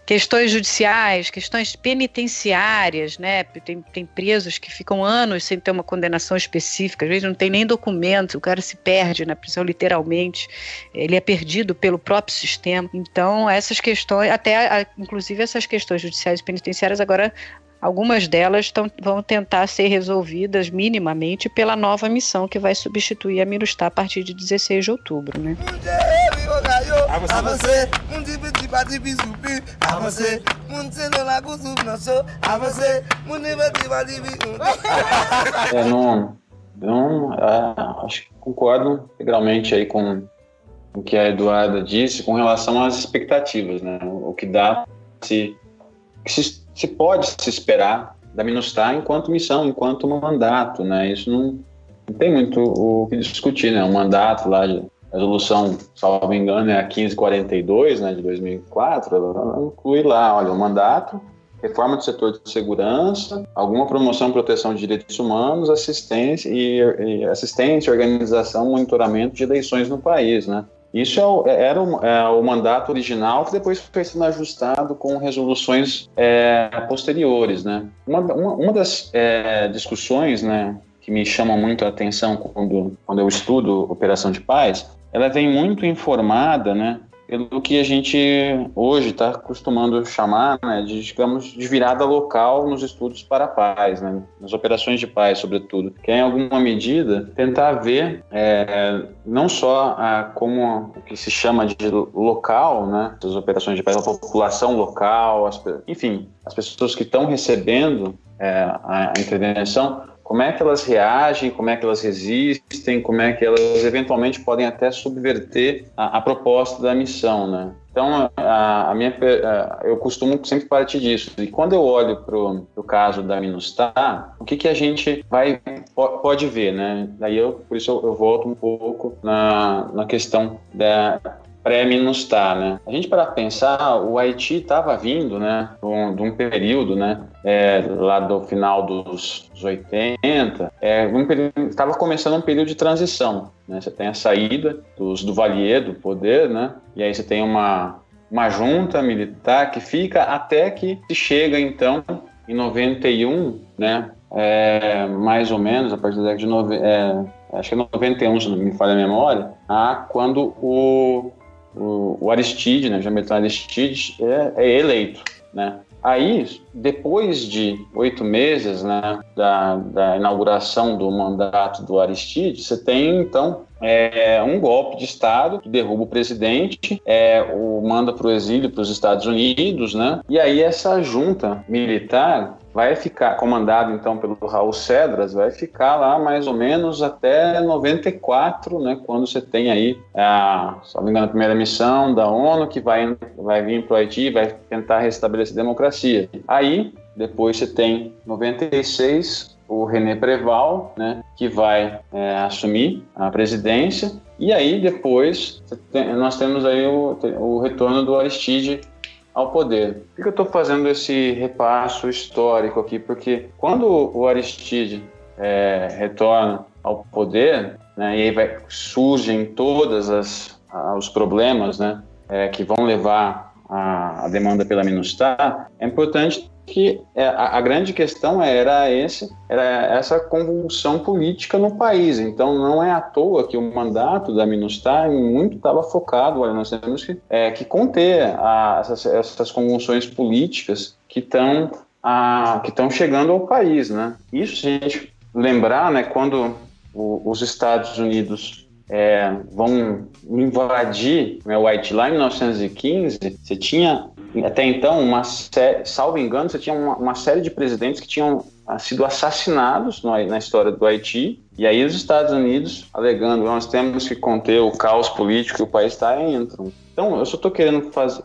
Questões judiciais, questões penitenciárias, né? Tem, tem presos que ficam anos sem ter uma condenação específica, às vezes não tem nem documento, o cara se perde na prisão literalmente, ele é perdido pelo próprio sistema. Então, essas questões, até inclusive essas questões judiciais e penitenciárias agora Algumas delas tão, vão tentar ser resolvidas minimamente pela nova missão que vai substituir a Minustah a partir de 16 de outubro. Né?
É, não, não é, acho que concordo integralmente aí com o que a Eduarda disse com relação às expectativas, né? O que dá se, se se pode se esperar da Minustah enquanto missão, enquanto mandato, né? Isso não, não tem muito o que discutir, né? O mandato lá de resolução, salvo engano, é a 1542, né, de 2004, ela inclui lá, olha, o mandato, reforma do setor de segurança, alguma promoção e proteção de direitos humanos, assistência e, e assistência, organização, monitoramento de eleições no país, né? Isso é o, é, era o, é, o, mandato original que depois foi sendo ajustado com resoluções é, posteriores, né? Uma, uma, uma das é, discussões, né, que me chamam muito a atenção quando, quando eu estudo operação de paz, ela vem muito informada, né, pelo que a gente hoje está acostumando chamar né, de, digamos, de virada local nos estudos para a paz, né, nas operações de paz, sobretudo, que é, em alguma medida, tentar ver é, não só a, como o que se chama de local, né, as operações de paz, a população local, as, enfim, as pessoas que estão recebendo é, a intervenção, como é que elas reagem, como é que elas resistem, como é que elas eventualmente podem até subverter a, a proposta da missão, né? Então, a, a minha, a, eu costumo sempre partir disso. E quando eu olho para o caso da Minustar, o que, que a gente vai pode ver, né? Daí eu, por isso eu, eu volto um pouco na, na questão da, pré-minustar, né? A gente para pensar, o Haiti estava vindo, né, de um, de um período, né, é, lá do final dos, dos 80, é, estava um começando um período de transição, né? Você tem a saída dos, do Valier do poder, né? E aí você tem uma uma junta militar que fica até que se chega então em 91, né? É, mais ou menos a partir da década de nove, é, acho que é 91, se não me falha a memória, a quando o o, o Aristide, né, Jean-Bertrand Aristide, é, é, eleito, né? Aí, depois de oito meses né, da, da, inauguração do mandato do Aristide, você tem, então, é, um golpe de Estado que derruba o presidente, é, o manda para o exílio para os Estados Unidos, né? E aí essa junta militar vai ficar, comandado então pelo Raul Cedras, vai ficar lá mais ou menos até 94, né, quando você tem aí, a, se não me engano, a primeira missão da ONU que vai, vai vir para o Haiti, vai tentar restabelecer a democracia. Aí, depois você tem 96, o René Preval, né, que vai é, assumir a presidência, e aí depois tem, nós temos aí o, o retorno do Aristide ao poder. Por que eu estou fazendo esse repasso histórico aqui? Porque quando o Aristide é, retorna ao poder, né, e aí vai, surgem todos os problemas né, é, que vão levar a, a demanda pela MINUSTAH, é importante que é, a, a, grande questão era esse era essa convulsão política no país. Então não é à toa que o mandato da Minustar muito estava focado olha nós temos que, é, que conter a, essas, essas convulsões políticas que estão que estão chegando ao país né? Isso se a gente lembrar né quando o, os Estados Unidos é, vão invadir né, o Haiti lá em 1915, você tinha até então uma salvo engano, você tinha uma, uma série de presidentes que tinham ah, sido assassinados no, na história do Haiti, e aí os Estados Unidos, alegando nós temos que conter o caos político que o país está, entram. Então, eu só estou querendo faz,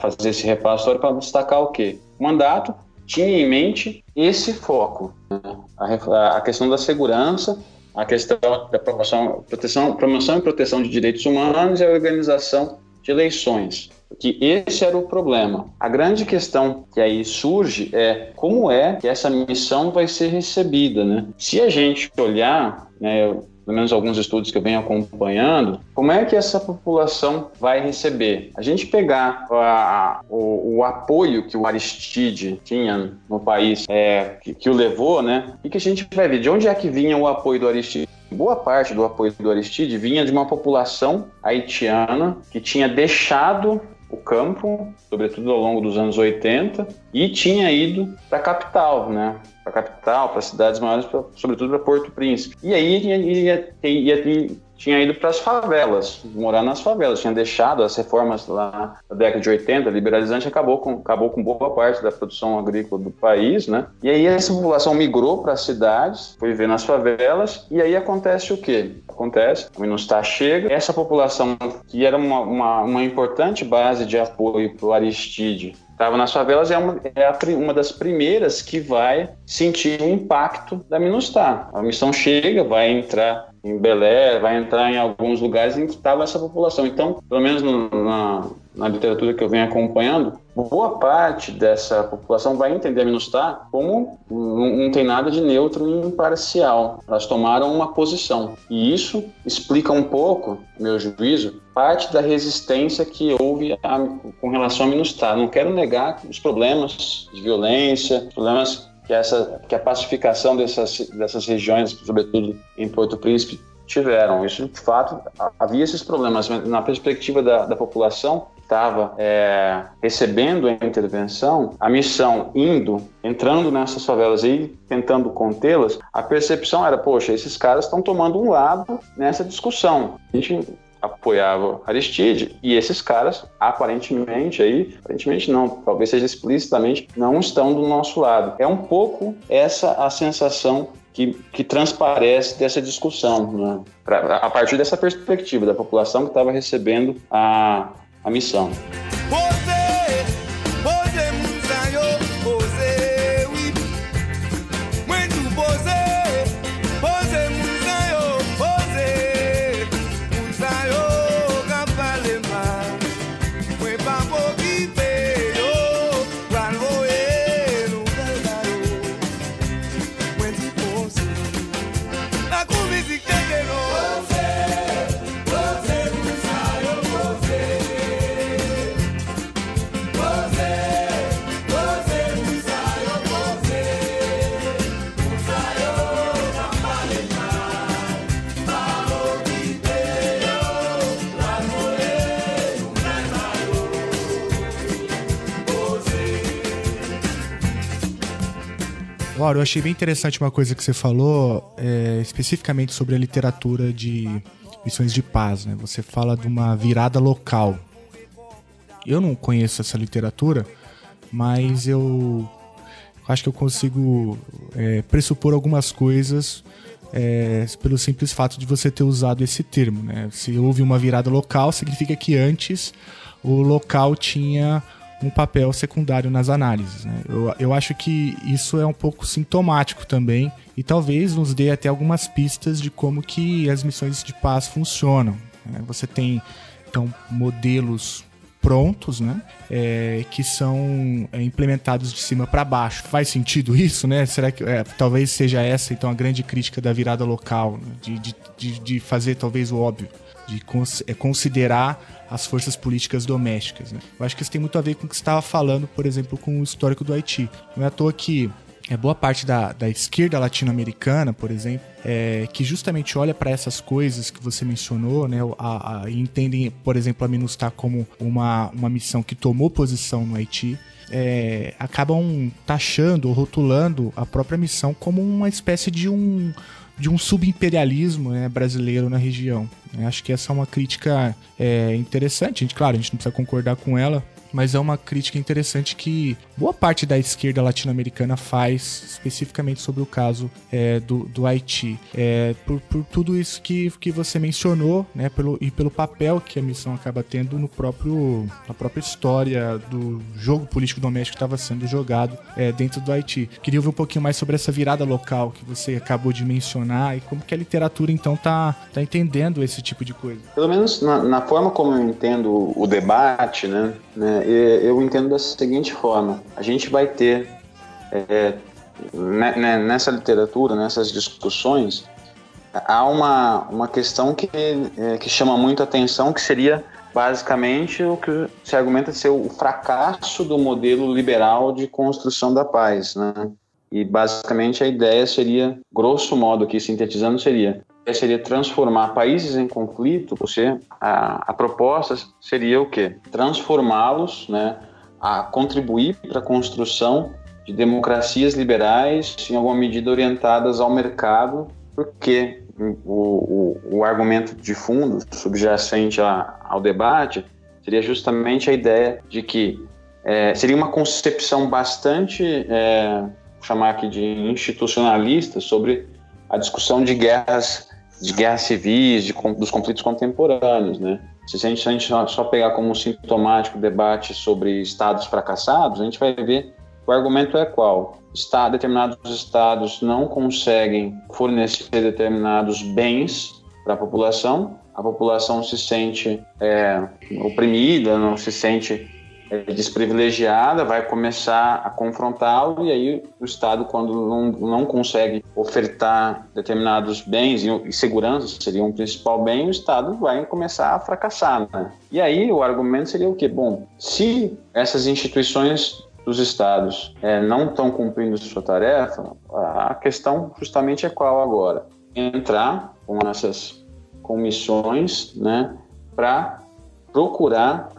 fazer esse repasso para destacar o quê? O mandato tinha em mente esse foco, né? a, a questão da segurança a questão da promoção, proteção, promoção e proteção de direitos humanos e a organização de eleições. Que esse era o problema. A grande questão que aí surge é como é que essa missão vai ser recebida, né? Se a gente olhar, né, pelo menos alguns estudos que eu venho acompanhando, como é que essa população vai receber? A gente pegar a, o, o, apoio que o Aristide tinha no país, é, que, que, o levou, né? E que a gente vai ver de onde é que vinha o apoio do Aristide. Boa parte do apoio do Aristide vinha de uma população haitiana que tinha deixado o campo, sobretudo ao longo dos anos 80, e tinha ido para a capital, né? Para a capital, para cidades maiores, pra, sobretudo para Porto Príncipe. E aí ia, ia, ia, ia tinha ido para as favelas, morar nas favelas, tinha deixado as reformas lá na década de 80, liberalizante acabou com, acabou com boa parte da produção agrícola do país, né? E aí essa população migrou para as cidades, foi viver nas favelas, e aí acontece o quê? Acontece, o Minustah chega, essa população que era uma, uma, uma importante base de apoio para o Aristide, estava nas favelas, é, uma, é a, uma das primeiras que vai sentir o impacto da Minustah. A missão chega, vai entrar em Belé, vai entrar em alguns lugares em que estava essa população. Então, pelo menos no, na, na, literatura que eu venho acompanhando, boa parte dessa população vai entender a Minustah como não, não tem nada de neutro e imparcial. Elas tomaram uma posição. E isso explica um pouco, meu juízo, parte da resistência que houve a, com relação a Minustah. Não quero negar os problemas de violência, problemas que, essa, que a pacificação dessas, dessas regiões, sobretudo em Porto Príncipe, tiveram. Isso, de fato, havia esses problemas. Mas na perspectiva da, da população que estava é, recebendo a intervenção, a missão indo, entrando nessas favelas e tentando contê-las, a percepção era, poxa, esses caras estão tomando um lado nessa discussão. A gente apoiava Aristide e esses caras aparentemente aí, aparentemente não, talvez seja explicitamente, não estão do nosso lado. É um pouco essa a sensação que, que transparece dessa discussão, né? pra, a partir dessa perspectiva da população que estava recebendo a, a missão.
Laura, eu achei bem interessante uma coisa que você falou, é, especificamente sobre a literatura de missões de paz. Né? Você fala de uma virada local. Eu não conheço essa literatura, mas eu acho que eu consigo é, pressupor algumas coisas é, pelo simples fato de você ter usado esse termo. Né? Se houve uma virada local, significa que antes o local tinha um papel secundário nas análises. Né? Eu, eu acho que isso é um pouco sintomático também e talvez nos dê até algumas pistas de como que as missões de paz funcionam. Né? Você tem então modelos prontos, né, é, que são é, implementados de cima para baixo. Faz sentido isso, né? Será que é, talvez seja essa então a grande crítica da virada local, né? de, de, de, de fazer talvez o óbvio, de cons é, considerar as forças políticas domésticas. Né? Eu acho que isso tem muito a ver com o que você estava falando, por exemplo, com o histórico do Haiti. Não é à toa que é boa parte da, da esquerda latino-americana, por exemplo, é, que justamente olha para essas coisas que você mencionou, né, a, a, e entendem, por exemplo, a MINUSTAH como uma, uma missão que tomou posição no Haiti, é, acabam taxando ou rotulando a própria missão como uma espécie de um de um subimperialismo né, brasileiro na região. Acho que essa é uma crítica é, interessante. A gente, claro, a gente não precisa concordar com ela, mas é uma crítica interessante que boa parte da esquerda latino-americana faz, especificamente sobre o caso é, do, do Haiti. É, por, por, tudo isso que, que você mencionou, né, pelo, e pelo papel que a missão acaba tendo no próprio, na própria história do jogo político doméstico que estava sendo jogado é, dentro do Haiti. Queria ouvir um pouquinho mais sobre essa virada local que você acabou de mencionar e como que a literatura então está tá entendendo esse tipo de coisa.
Pelo menos na, na forma como eu entendo o debate, né, né eu entendo da seguinte forma: a gente vai ter é, né, né, nessa literatura, nessas discussões, há uma, uma questão que, é, que chama muito atenção, que seria basicamente o que se argumenta ser o fracasso do modelo liberal de construção da paz, né? E basicamente a ideia seria, grosso modo aqui sintetizando, seria seria transformar países em conflito, você a, a proposta seria o quê? Transformá-los, né, a contribuir para a construção de democracias liberais, em alguma medida orientadas ao mercado, porque o, o, o argumento de fundo subjacente a, ao debate seria justamente a ideia de que é, seria uma concepção bastante, é, chamar aqui de institucionalista, sobre a discussão de guerras de guerras civis, de, dos conflitos contemporâneos, né? Se a gente, a gente só pegar como sintomático debate sobre estados fracassados, a gente vai ver o argumento é qual? Está, determinados estados não conseguem fornecer determinados bens para a população, a população se sente é, oprimida, não se sente desprivilegiada, vai começar a confrontá-lo e aí o Estado, quando não, não consegue ofertar determinados bens e, segurança seria um principal bem, o Estado vai começar a fracassar. Né? E aí o argumento seria o quê? Bom, se essas instituições dos estados é, não estão cumprindo sua tarefa, a questão justamente é qual agora? Entrar com essas comissões né, para procurar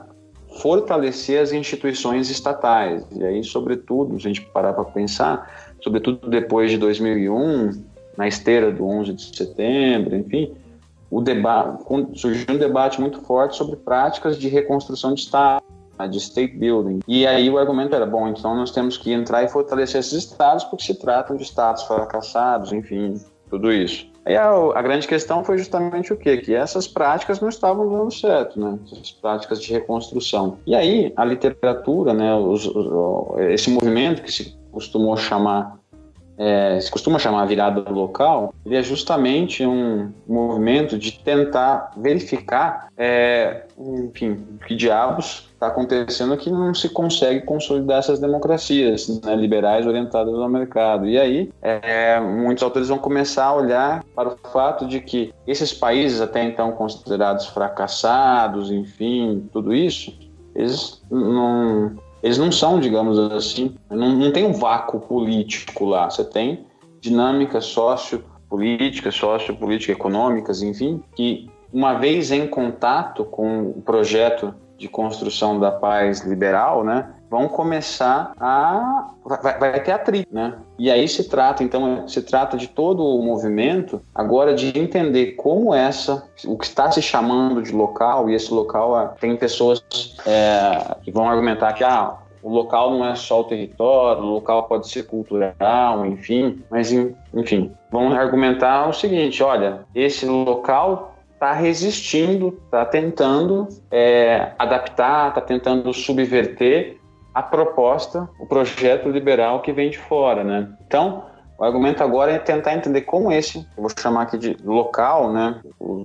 fortalecer as instituições estatais. E aí, sobretudo, se a gente parar para pensar, sobretudo depois de 2001, na esteira do 11 de setembro, enfim, o debate, surgiu um debate muito forte sobre práticas de reconstrução de Estado, de state building. E aí o argumento era, bom, então nós temos que entrar e fortalecer esses estados porque se tratam de estados fracassados, enfim, tudo isso. Aí a, a, grande questão foi justamente o quê? Que essas práticas não estavam dando certo, né? Essas práticas de reconstrução. E aí a literatura, né, os, os, esse movimento que se costumou chamar é, se costuma chamar virada local, ele é justamente um movimento de tentar verificar, é, enfim, que diabos está acontecendo que não se consegue consolidar essas democracias né, liberais orientadas ao mercado. E aí, é, muitos autores vão começar a olhar para o fato de que esses países até então considerados fracassados, enfim, tudo isso, eles não eles não são, digamos assim, não, não tem um vácuo político lá. Você tem dinâmicas sociopolíticas, sociopolíticas, econômicas, enfim, que uma vez em contato com o projeto de construção da paz liberal, né, vão começar a vai, vai, ter atrito, né? E aí se trata, então, se trata de todo o movimento agora de entender como essa o que está se chamando de local e esse local é, tem pessoas é, que vão argumentar que ah, o local não é só o território, o local pode ser cultural, enfim, mas enfim, vão argumentar o seguinte: olha, esse local está resistindo, está tentando é, adaptar, está tentando subverter a proposta, o projeto liberal que vem de fora, né? Então, o argumento agora é tentar entender como esse, eu vou chamar aqui de local, né?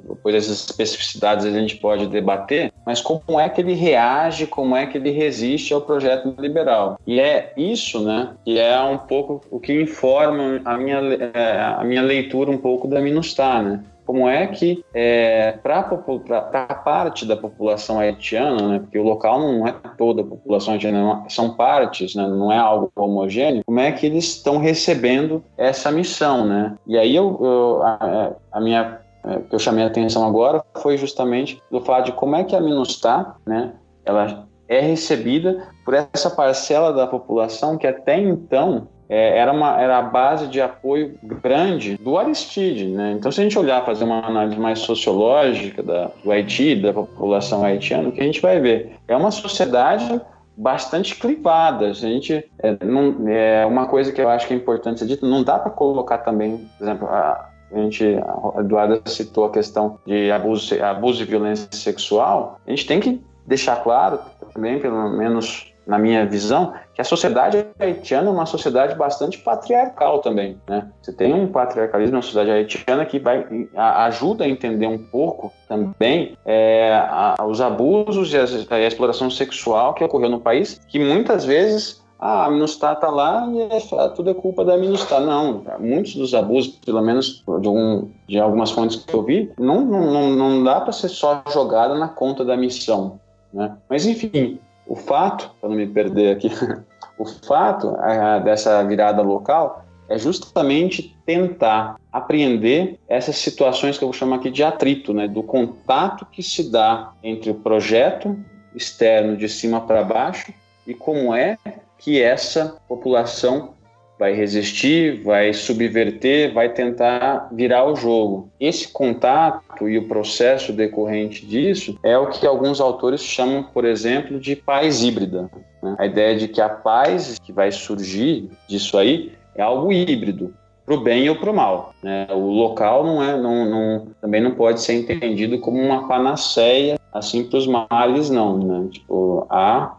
Depois essas especificidades a gente pode debater, mas como é que ele reage, como é que ele resiste ao projeto liberal. E é isso, né? Que é um pouco o que informa a minha, é, a minha leitura um pouco da Minustah, né? Como é que, é, para a parte da população haitiana, né, porque o local não é toda a população haitiana, são partes, né, não é algo homogêneo, como é que eles estão recebendo essa missão, né? E aí eu, eu a, a, minha é, que eu chamei a atenção agora foi justamente do fato de como é que a Minustah, né, ela é recebida por essa parcela da população que até então é, era, uma, era a base de apoio grande do Aristide. Né? Então, se a gente olhar, fazer uma análise mais sociológica da, do Haiti, da população haitiana, o que a gente vai ver é uma sociedade bastante clivada. A gente é, não, é uma coisa que eu acho que é importante ser dita, não dá para colocar também, por exemplo, a, a gente, a Eduarda citou a questão de abuso, abuso e violência sexual, a gente tem que deixar claro também, pelo menos na minha visão, que a sociedade haitiana é uma sociedade bastante patriarcal também, né? Você tem um patriarcalismo na sociedade haitiana que vai ajuda a entender um pouco também é, a, os abusos e a, a, exploração sexual que ocorreu no país, que muitas vezes ah, a Minustah está lá e é, tudo é culpa da Minustah. Não, muitos dos abusos, pelo menos de, um, de algumas fontes que eu vi, não, não, não dá para ser só jogada na conta da missão. Né? Mas enfim, o fato, para não me perder aqui, *laughs* o fato a, dessa virada local é justamente tentar apreender essas situações que eu vou chamar aqui de atrito, né, do contato que se dá entre o projeto externo de cima para baixo e como é que essa população vai resistir, vai subverter, vai tentar virar o jogo. Esse contato e o processo decorrente disso é o que alguns autores chamam, por exemplo, de paz híbrida. Né? A ideia de que a paz que vai surgir disso aí é algo híbrido para o bem ou para o mal. Né? O local não é, não, não, também não pode ser entendido como uma panaceia assim para os males, não. Né? Tipo, há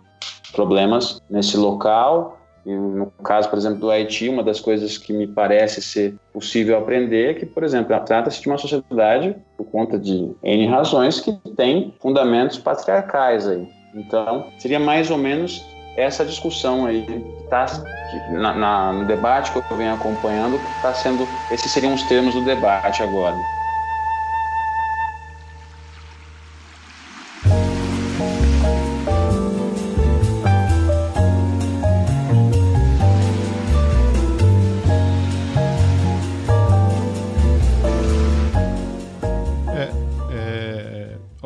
problemas nesse local, e no caso, por exemplo, do Haiti, uma das coisas que me parece ser possível aprender é que, por exemplo, trata-se de uma sociedade, por conta de N razões, que tem fundamentos patriarcais aí. Então, seria mais ou menos essa discussão aí que está no debate que eu venho acompanhando, que está sendo, esses seriam os termos do debate agora.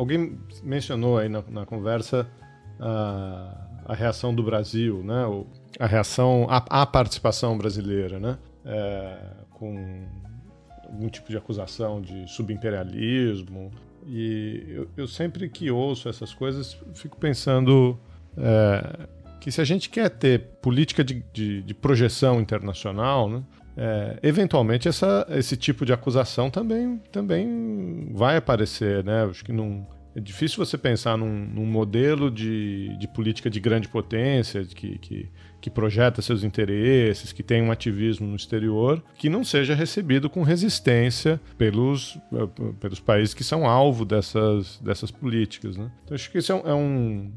Alguém mencionou aí na, na conversa a, a, reação do Brasil, né? A reação à, à, participação brasileira, né? É, com algum tipo de acusação de subimperialismo. E eu, eu sempre que ouço essas coisas, fico pensando é, que se a gente quer ter política de, de, de projeção internacional, né, é, eventualmente essa, esse tipo de acusação também, também vai aparecer, né? Acho que não é difícil você pensar num, num modelo de, de, política de grande potência que, que, que, projeta seus interesses, que tem um ativismo no exterior, que não seja recebido com resistência pelos, pelos países que são alvo dessas, dessas políticas. Né? Então, acho que isso é um, é um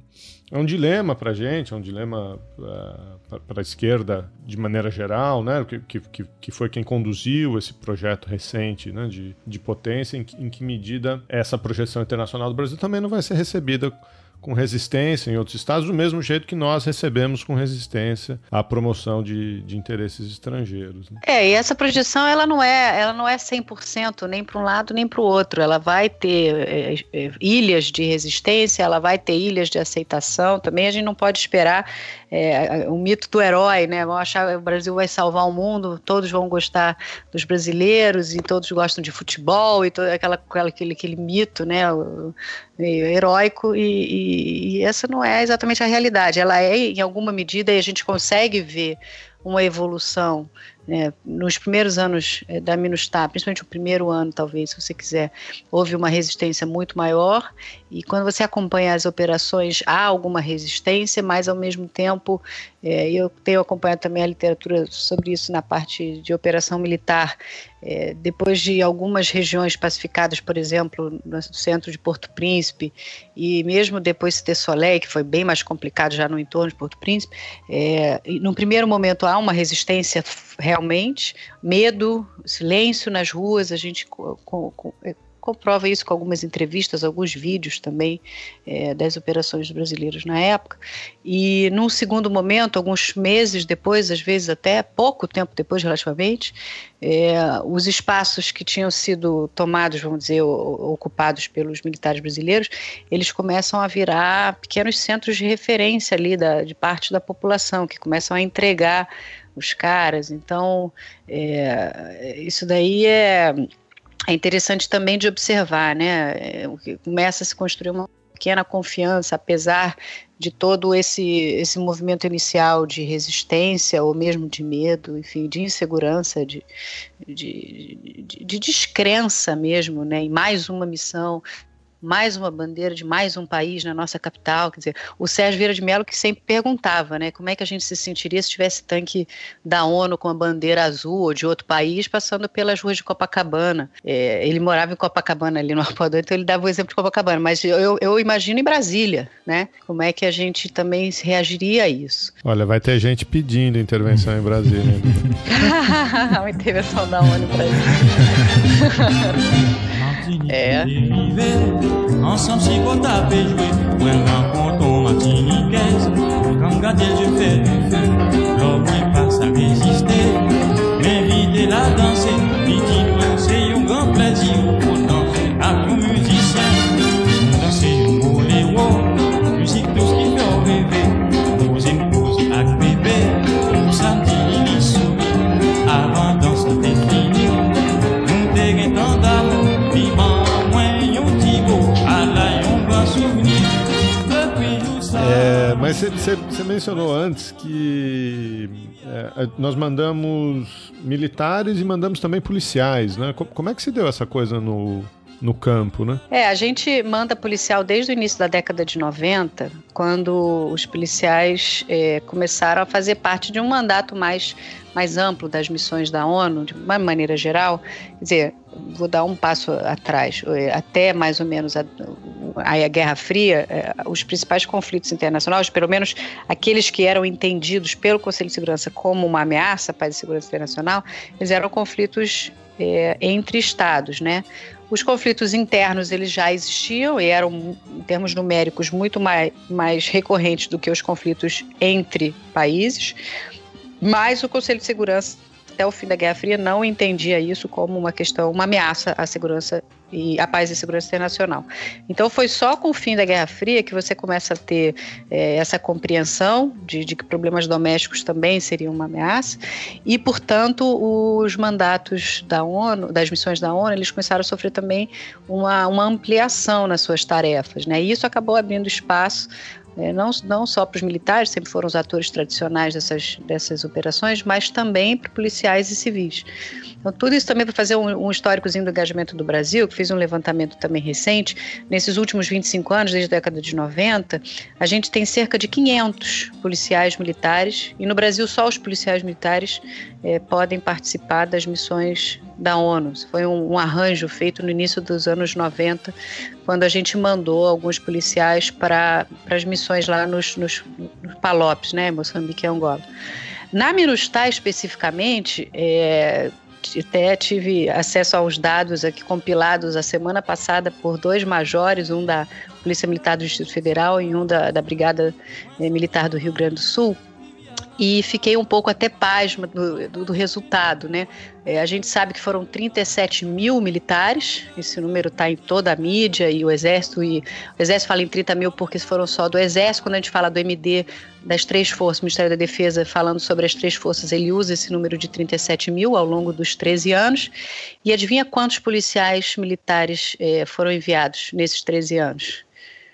é um dilema para a gente, é um dilema uh, para a esquerda de maneira geral, né? Que, que, que foi quem conduziu esse projeto recente né? de, de potência, em, em que medida essa projeção internacional do Brasil também não vai ser recebida com resistência em outros estados, do mesmo jeito que nós recebemos com resistência a promoção de, de interesses estrangeiros. Né?
É, e essa projeção ela não é, ela não é 100% nem para um lado nem para o outro. Ela vai ter é, é, ilhas de resistência, ela vai ter ilhas de aceitação. Também a gente não pode esperar é, o mito do herói, né? Vão achar que o Brasil vai salvar o mundo, todos vão gostar dos brasileiros e todos gostam de futebol e todo aquela, aquele, aquele mito, né? O, heróico e, e, e essa não é exatamente a realidade. Ela é em alguma medida e a gente consegue ver uma evolução é, nos primeiros anos é, da Minustah, principalmente o primeiro ano, talvez, se você quiser, houve uma resistência muito maior. E quando você acompanha as operações, há alguma resistência, mas ao mesmo tempo, é, eu tenho acompanhado também a literatura sobre isso na parte de operação militar. É, depois de algumas regiões pacificadas, por exemplo, no centro de Porto Príncipe, e mesmo depois de ter Soleil, que foi bem mais complicado já no entorno de Porto Príncipe, é, no primeiro momento há uma resistência realmente, medo, silêncio nas ruas, a gente com, com, é, comprova isso com algumas entrevistas, alguns vídeos também é, das operações brasileiras na época. E num segundo momento, alguns meses depois, às vezes até pouco tempo depois, relativamente, é, os espaços que tinham sido tomados, vamos dizer, ocupados pelos militares brasileiros, eles começam a virar pequenos centros de referência ali da, de parte da população, que começam a entregar os caras. Então, é, isso daí é, é interessante também de observar, né? É, começa a se construir uma pequena confiança, apesar de todo esse, esse movimento inicial de resistência ou mesmo de medo, enfim, de insegurança, de, de, de, de descrença mesmo, né, em mais uma missão, mais uma bandeira de mais um país na nossa capital. Quer dizer, o Sérgio Vieira de Mello que sempre perguntava, né, como é que a gente se sentiria se tivesse tanque da ONU com a bandeira azul ou de outro país passando pelas ruas de Copacabana. É, ele morava em Copacabana ali no Arpoador, então ele dava o exemplo de Copacabana, mas eu, eu imagino em Brasília, né, como é que a gente também reagiria a isso.
Olha, vai ter gente pedindo intervenção em Brasília.
uma intervenção *laughs* da ONU em Brasília. *laughs* Eh, eh. ensemble si qu'on tape et jouer, moi rencontre en Martiniquaise, quand garder je fais du feu, l'homme passe à résister, m'inviter la danser, midi, c'est un grand plaisir, autant faire à
tout você mencionou antes que é, nós mandamos militares e mandamos também policiais, né? Como é que se deu essa coisa no, no campo, né?
É, a gente manda policial desde o início da década de 90, quando os policiais é, começaram a fazer parte de um mandato mais, mais amplo das missões da ONU, de uma maneira geral. Quer dizer, vou dar um passo atrás, é, até mais ou menos a, a Guerra Fria, é, os principais conflitos internacionais, pelo menos aqueles que eram entendidos pelo Conselho de Segurança como uma ameaça para a segurança internacional, eles eram conflitos é, entre estados, né? Os conflitos internos eles já existiam e eram, em termos numéricos, muito mais, mais recorrentes do que os conflitos entre países, mas o Conselho de Segurança até o fim da Guerra Fria não entendia isso como uma questão, uma ameaça à segurança e a paz e segurança internacional. Então foi só com o fim da Guerra Fria que você começa a ter é, essa compreensão de, de, que problemas domésticos também seriam uma ameaça e, portanto, os mandatos da ONU, das missões da ONU, eles começaram a sofrer também uma, uma ampliação nas suas tarefas, né? E isso acabou abrindo espaço é, não, não só para os militares, sempre foram os atores tradicionais dessas, dessas operações, mas também para policiais e civis. Então, tudo isso também para fazer um, um históricozinho do engajamento do Brasil, que fiz um levantamento também recente. Nesses últimos 25 anos, desde a década de 90, a gente tem cerca de 500 policiais militares, e no Brasil só os policiais militares é, podem participar das missões da ONU. Foi um, um, arranjo feito no início dos anos 90, quando a gente mandou alguns policiais para as missões lá nos, nos, nos Palopes, né, Moçambique e Angola. Na Minustah, especificamente, é, até tive acesso aos dados aqui compilados a semana passada por dois majores, um da Polícia Militar do Distrito Federal e um da, da Brigada é, Militar do Rio Grande do Sul, e fiquei um pouco até pasma do, do, do resultado, né? É, a gente sabe que foram 37 mil militares, esse número está em toda a mídia e o Exército, e o Exército fala em 30 mil porque foram só do Exército, quando a gente fala do MD, das três forças, o Ministério da Defesa falando sobre as três forças, ele usa esse número de 37 mil ao longo dos 13 anos, e adivinha quantos policiais militares é, foram enviados nesses 13 anos?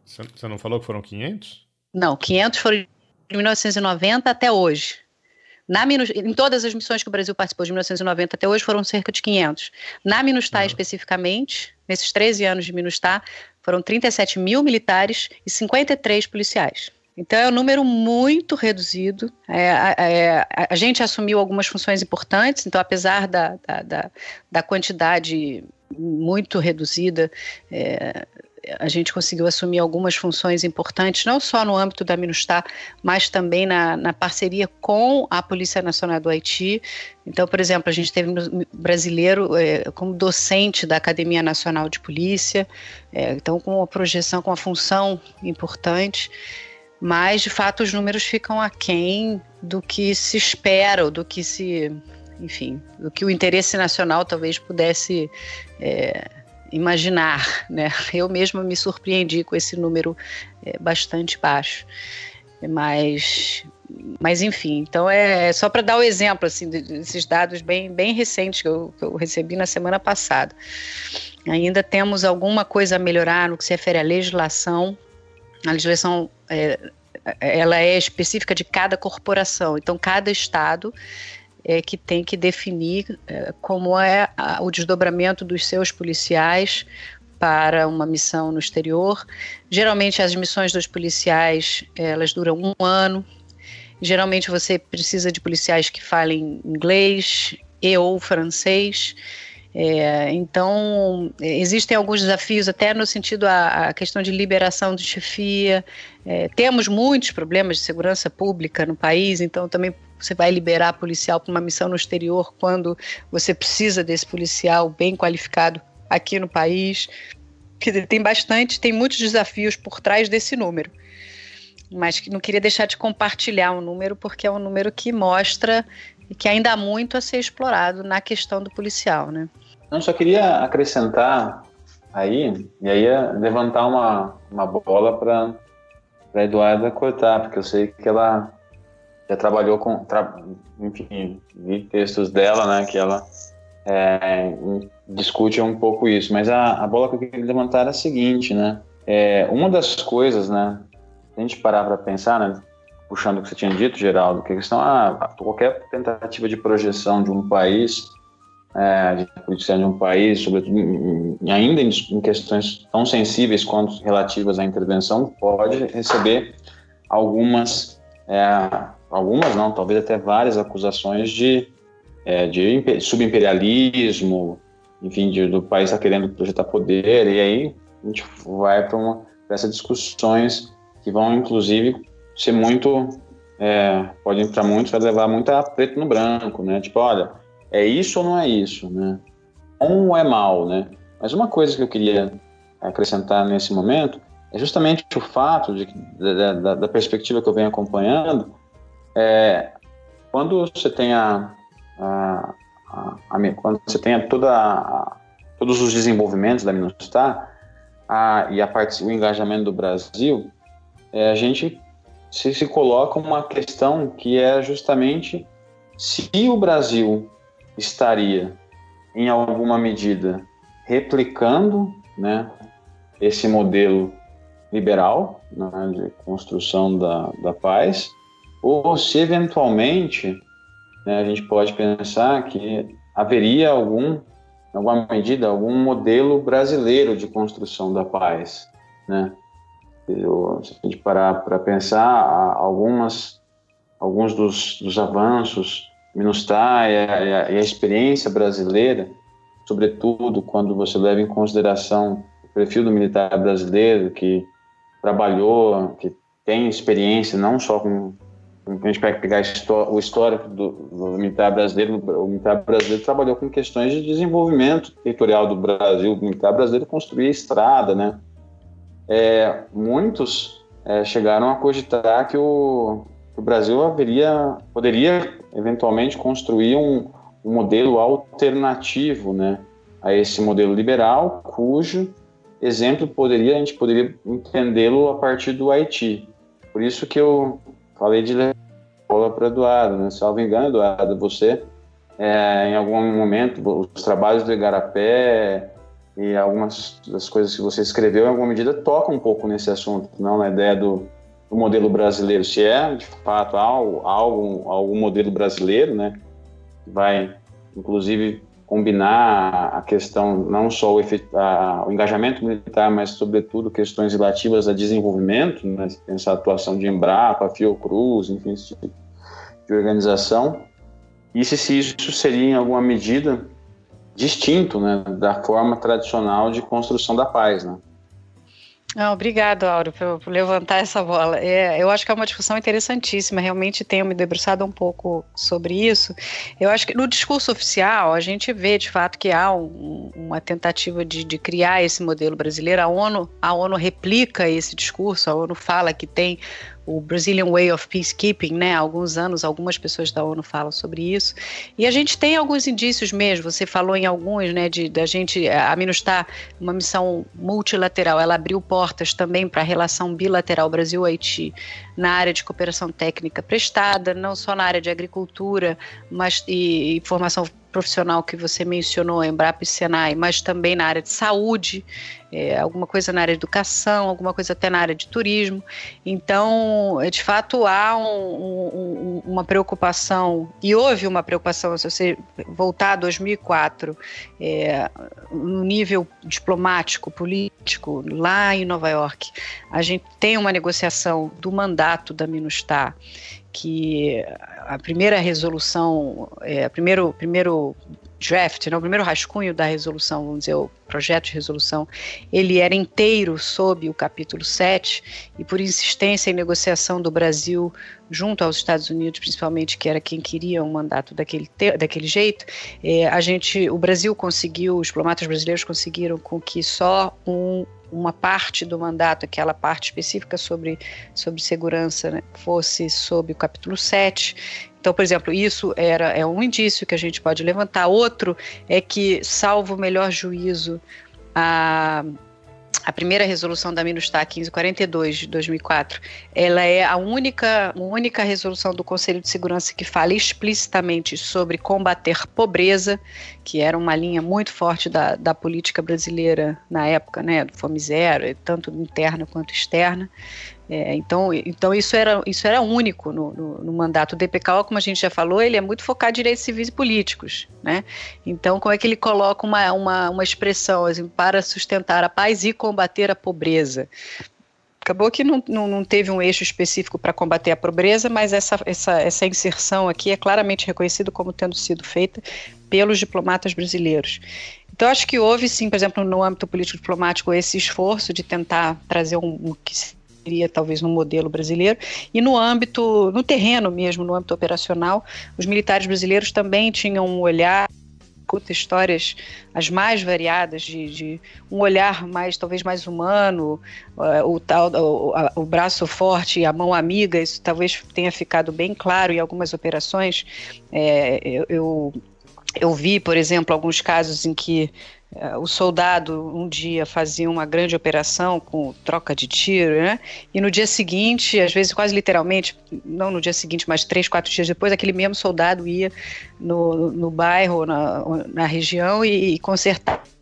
Você não falou que foram 500?
Não, 500 foram de 1990 até hoje. Na Minus, em todas as missões que o Brasil participou de 1990 até hoje foram cerca de 500. Na Minustah uhum. especificamente, nesses 13 anos de Minustah, foram 37 mil militares e 53 policiais. Então é um número muito reduzido. É, é, a, gente assumiu algumas funções importantes, então apesar da, da, da, da quantidade muito reduzida, é, a gente conseguiu assumir algumas funções importantes, não só no âmbito da MINUSTAH, mas também na, na, parceria com a Polícia Nacional do Haiti. Então, por exemplo, a gente teve um brasileiro é, como docente da Academia Nacional de Polícia, é, então com uma projeção, com uma função importante, mas de fato os números ficam aquém do que se espera, do que se enfim, do que o interesse nacional talvez pudesse é, imaginar, né? Eu mesma me surpreendi com esse número é, bastante baixo, mas, mas enfim, então é, é só para dar o exemplo assim desses dados bem, bem recentes que eu, que eu recebi na semana passada. Ainda temos alguma coisa a melhorar no que se refere à legislação. A legislação é, ela é específica de cada corporação, então cada estado é, que tem que definir é, como é a, o desdobramento dos seus policiais para uma missão no exterior. Geralmente as missões dos policiais elas duram um ano. Geralmente você precisa de policiais que falem inglês e ou francês. É, então, existem alguns desafios, até no sentido a, a questão de liberação de chefia. É, temos muitos problemas de segurança pública no país, então também você vai liberar policial para uma missão no exterior quando você precisa desse policial bem qualificado aqui no país. tem bastante, tem muitos desafios por trás desse número. Mas não queria deixar de compartilhar um número, porque é um número que mostra que ainda há muito a ser explorado na questão do policial, né?
Eu só queria acrescentar aí, e aí levantar uma, uma bola para a Eduarda cortar, porque eu sei que ela já trabalhou com, tra, enfim, vi textos dela, né, que ela é, discute um pouco isso. Mas a, a bola que eu queria levantar é a seguinte, né, é, uma das coisas, né, a gente parar para pensar, né, puxando o que você tinha dito, Geraldo, que a questão, ah, qualquer tentativa de projeção de um país, é, de política de um país, sobretudo ainda em, em questões tão sensíveis quanto relativas à intervenção, pode receber algumas é, algumas não, talvez até várias acusações de, é, de subimperialismo, enfim, de, do país estar tá querendo projetar poder, e aí a gente vai para essas discussões que vão, inclusive, ser muito, é, podem entrar muito, vai levar muito a preto no branco, né? Tipo, olha, é isso ou não é isso, né? Bom ou é mal, né? Mas uma coisa que eu queria acrescentar nesse momento é justamente o fato de, da, da, da perspectiva que eu venho acompanhando, é, quando você tem a, a, a, a, quando você tem toda a, todos os desenvolvimentos da MINUSTAH a, e a parte, o engajamento do Brasil, é, a gente se, se coloca uma questão que é justamente se o Brasil estaria, em alguma medida, replicando né, esse modelo liberal né, de construção da, da paz, ou se eventualmente né, a gente pode pensar que haveria algum, alguma medida, algum modelo brasileiro de construção da paz, né? Eu, se a gente parar para pensar, algumas, alguns dos, dos avanços MINUSTAH e, a, e a experiência brasileira, sobretudo quando você leva em consideração o perfil do militar brasileiro que trabalhou, que tem experiência não só com a gente pega pegar o histórico do, do, militar brasileiro, o militar brasileiro trabalhou com questões de desenvolvimento territorial do Brasil, o militar brasileiro construía estrada, né? É, muitos é, chegaram a cogitar que o, que o, Brasil haveria, poderia eventualmente construir um, um modelo alternativo, né? A esse modelo liberal, cujo exemplo poderia a gente poderia entendê-lo a partir do Haiti. Por isso que eu falei de bola para Eduardo, né? Salvo engano, Eduardo, você é, em algum momento os trabalhos do Igarapé e algumas das coisas que você escreveu em alguma medida tocam um pouco nesse assunto, não na ideia do, do modelo brasileiro, se é de fato algo, algo algum modelo brasileiro, né? Vai inclusive combinar a questão, não só o, a, o engajamento militar, mas, sobretudo, questões relativas a desenvolvimento, né? pensar a atuação de Embrapa, Fiocruz, enfim, esse tipo de organização. E se, se isso seria, em alguma medida, distinto né, da forma tradicional de construção da paz. Né?
Não, obrigado, Auro, por, levantar essa bola. É, eu acho que é uma discussão interessantíssima. Realmente tenho me debruçado um pouco sobre isso. Eu acho que no discurso oficial a gente vê de fato que há um, uma tentativa de, de, criar esse modelo brasileiro. A ONU, a ONU replica esse discurso. A ONU fala que tem o Brazilian Way of Peacekeeping, né? Há alguns anos, algumas pessoas da ONU falam sobre isso. E a gente tem alguns indícios mesmo, você falou em alguns, né, de da gente, a MINUSTAH, uma missão multilateral, ela abriu portas também para a relação bilateral Brasil-Haiti na área de cooperação técnica prestada, não só na área de agricultura, mas e, e formação profissional que você mencionou, Embrapa e Senai, mas também na área de saúde, é, alguma coisa na área de educação, alguma coisa até na área de turismo. Então, é, de fato, há um, um, uma preocupação, e houve uma preocupação, se você voltar a 2004, é, no nível diplomático, político, lá em Nova York, a gente tem uma negociação do mandato da MINUSTAH, que a primeira resolução, é, primeiro, primeiro draft, né, o primeiro rascunho da resolução, vamos dizer, o projeto de resolução, ele era inteiro sob o capítulo 7 e por insistência e negociação do Brasil junto aos Estados Unidos, principalmente, que era quem queria um mandato daquele, daquele jeito, é, a gente, o Brasil conseguiu, os diplomatas brasileiros conseguiram com que só um uma parte do mandato, aquela parte específica sobre, sobre segurança, né, fosse sob o capítulo 7. Então, por exemplo, isso era, é um indício que a gente pode levantar. Outro é que, salvo o melhor juízo, a a primeira resolução da MINUSTAH 1542 de 2004, ela é a única, única resolução do Conselho de Segurança que fala explicitamente sobre combater pobreza, que era uma linha muito forte da, da política brasileira na época, né, do Fome Zero, tanto interna quanto externa. É, então, então isso era, isso era único no, no, no, mandato. O DPKO, como a gente já falou, ele é muito focado em direitos civis e políticos. Né? Então, como é que ele coloca uma, uma, uma expressão assim, para sustentar a paz e combater a pobreza? Acabou que não, não, não teve um eixo específico para combater a pobreza, mas essa, essa, essa inserção aqui é claramente reconhecida como tendo sido feita pelos diplomatas brasileiros. Então, acho que houve sim, por exemplo, no âmbito político diplomático, esse esforço de tentar trazer um, um que seria talvez no modelo brasileiro. E no âmbito, no terreno mesmo, no âmbito operacional, os militares brasileiros também tinham um olhar escuta histórias as mais variadas de, de, um olhar mais talvez mais humano uh, o tal o, o, braço forte a mão amiga isso talvez tenha ficado bem claro em algumas operações é, eu, eu eu vi, por exemplo, alguns casos em que o soldado um dia fazia uma grande operação com troca de tiro, né? E no dia seguinte, às vezes quase literalmente, não no dia seguinte, mas três, quatro dias depois, aquele mesmo soldado ia no, no bairro, na, na região e, e consertava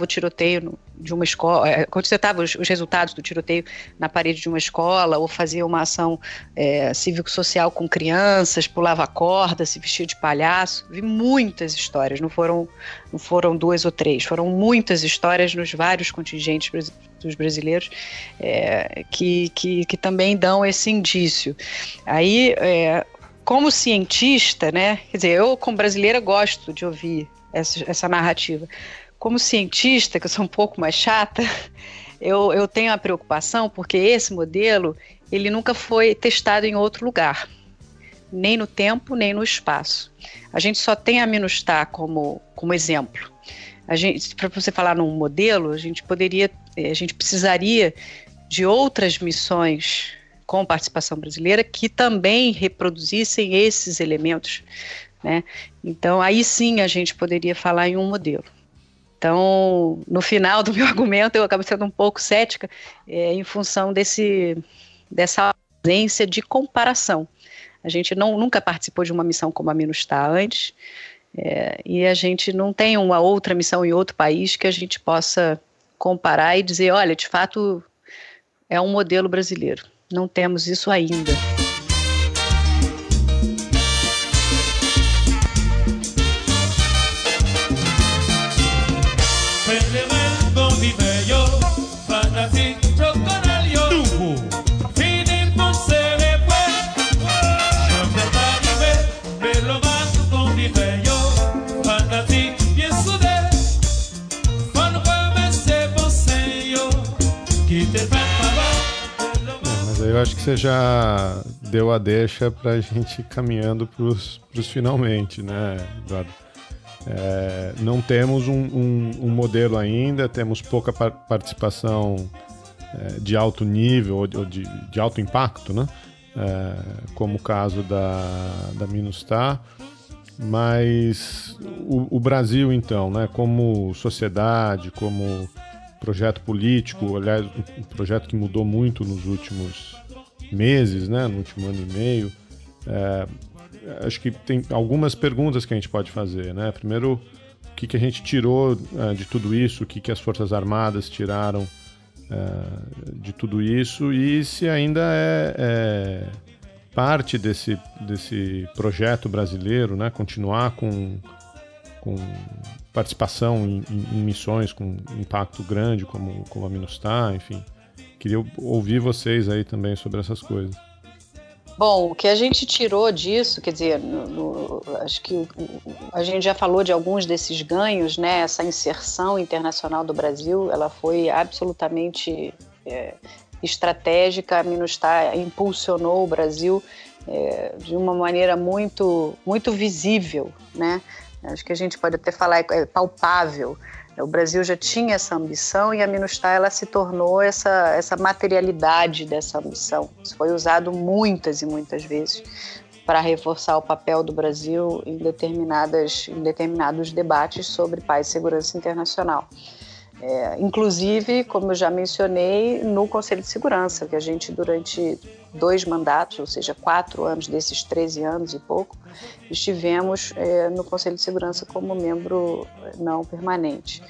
o tiroteio de uma escola, é, quando você estava os, os, resultados do tiroteio na parede de uma escola, ou fazia uma ação é, cívico-social com crianças, pulava corda, se vestia de palhaço. Vi muitas histórias, não foram, não foram duas ou três, foram muitas histórias nos vários contingentes dos brasileiros é, que, que, que, também dão esse indício. Aí, é, como cientista, né, quer dizer, eu como brasileira gosto de ouvir essa, essa narrativa como cientista, que eu sou um pouco mais chata, *laughs* eu, eu tenho a preocupação porque esse modelo ele nunca foi testado em outro lugar, nem no tempo, nem no espaço. A gente só tem a Minustar como, como exemplo. Para você falar num modelo, a gente poderia, a gente precisaria de outras missões com participação brasileira que também reproduzissem esses elementos. Né? Então, aí sim a gente poderia falar em um modelo. Então, no final do *laughs* meu argumento, eu acabo sendo um pouco cética é, em função desse, dessa ausência de comparação. A gente não, nunca participou de uma missão como a MINUSTAH antes, é, e a gente não tem uma outra missão em outro país que a gente possa comparar e dizer, olha, de fato é um modelo brasileiro. Não temos isso ainda.
Eu acho que você já deu a deixa para a gente ir caminhando para os finalmente, né, Eduardo? É, não temos um, um, um, modelo ainda, temos pouca par participação é, de alto nível ou de, de alto impacto, né? É, como o caso da, da Minustar. Mas o, o, Brasil, então, né, como sociedade, como projeto político, aliás, um projeto que mudou muito nos últimos meses, né, no último ano e meio. É, acho que tem algumas perguntas que a gente pode fazer, né? Primeiro, o que, que a gente tirou é, de tudo isso, o que, que as Forças Armadas tiraram é, de tudo isso e se ainda é, é, parte desse, desse projeto brasileiro, né? Continuar com, com participação em, em, em missões com impacto grande, como, como a Minustar, enfim. Queria ouvir vocês aí também sobre essas coisas.
Bom, o que a gente tirou disso, quer dizer, no, no, acho que a gente já falou de alguns desses ganhos, né? Essa inserção internacional do Brasil, ela foi absolutamente é, estratégica. A Minustar impulsionou o Brasil é, de uma maneira muito, muito visível, né? Acho que a gente pode até falar é palpável. O Brasil já tinha essa ambição e a Minustah ela se tornou essa, essa materialidade dessa ambição. Isso foi usado muitas e muitas vezes para reforçar o papel do Brasil em, determinadas, em determinados debates sobre paz e segurança internacional. É, inclusive, como eu já mencionei, no Conselho de Segurança, que a gente, durante dois mandatos, ou seja, quatro anos desses 13 anos e pouco, estivemos é, no Conselho de Segurança como membro não permanente.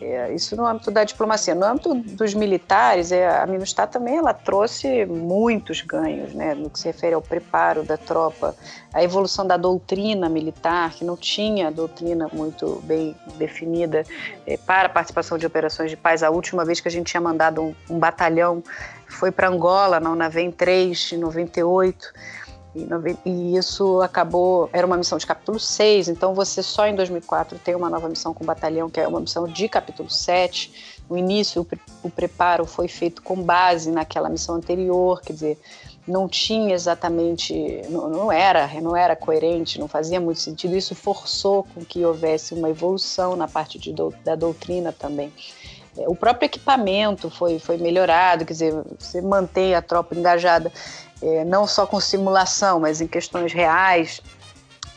É, isso no âmbito da diplomacia. No âmbito dos militares, é, a MINUSTAH também ela trouxe muitos ganhos, né, no que se refere ao preparo da tropa, a evolução da doutrina militar, que não tinha doutrina muito bem definida é, para a participação de operações de paz. A última vez que a gente tinha mandado um, um batalhão foi para Angola, na UNAVEM 3, em 98. E, e, isso acabou, era uma missão de capítulo 6, então você só em 2004 tem uma nova missão com o batalhão, que é uma missão de capítulo 7. No início, o, o preparo foi feito com base naquela missão anterior, quer dizer, não tinha exatamente, não, não, era, não era coerente, não fazia muito sentido. Isso forçou com que houvesse uma evolução na parte de, da doutrina também. É, o próprio equipamento foi, foi melhorado, quer dizer, você mantém a tropa engajada é, não só com simulação, mas em questões reais.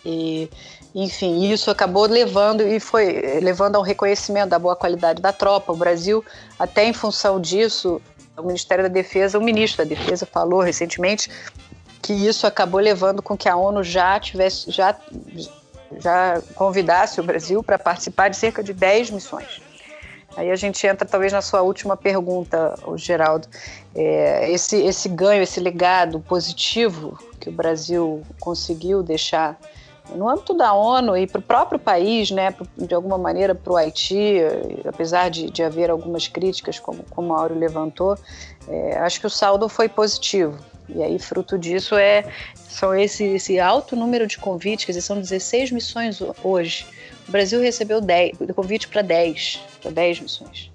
E, enfim, isso acabou levando e foi levando ao reconhecimento da boa qualidade da tropa. O Brasil, até em função disso, o Ministério da Defesa, o ministro da Defesa falou recentemente que isso acabou levando com que a ONU já tivesse já já convidasse o Brasil para participar de cerca de 10 missões. Aí a gente entra talvez na sua última pergunta, Geraldo. É, esse, esse ganho, esse legado positivo que o Brasil conseguiu deixar no âmbito da ONU e para o próprio país, né, de alguma maneira para o Haiti, apesar de, de haver algumas críticas, como, como o Mauro levantou, é, acho que o saldo foi positivo. E aí, fruto disso, é, são esse, esse alto número de convites, quer dizer, são 16 missões hoje. O Brasil recebeu 10, convite para 10, para 10 missões.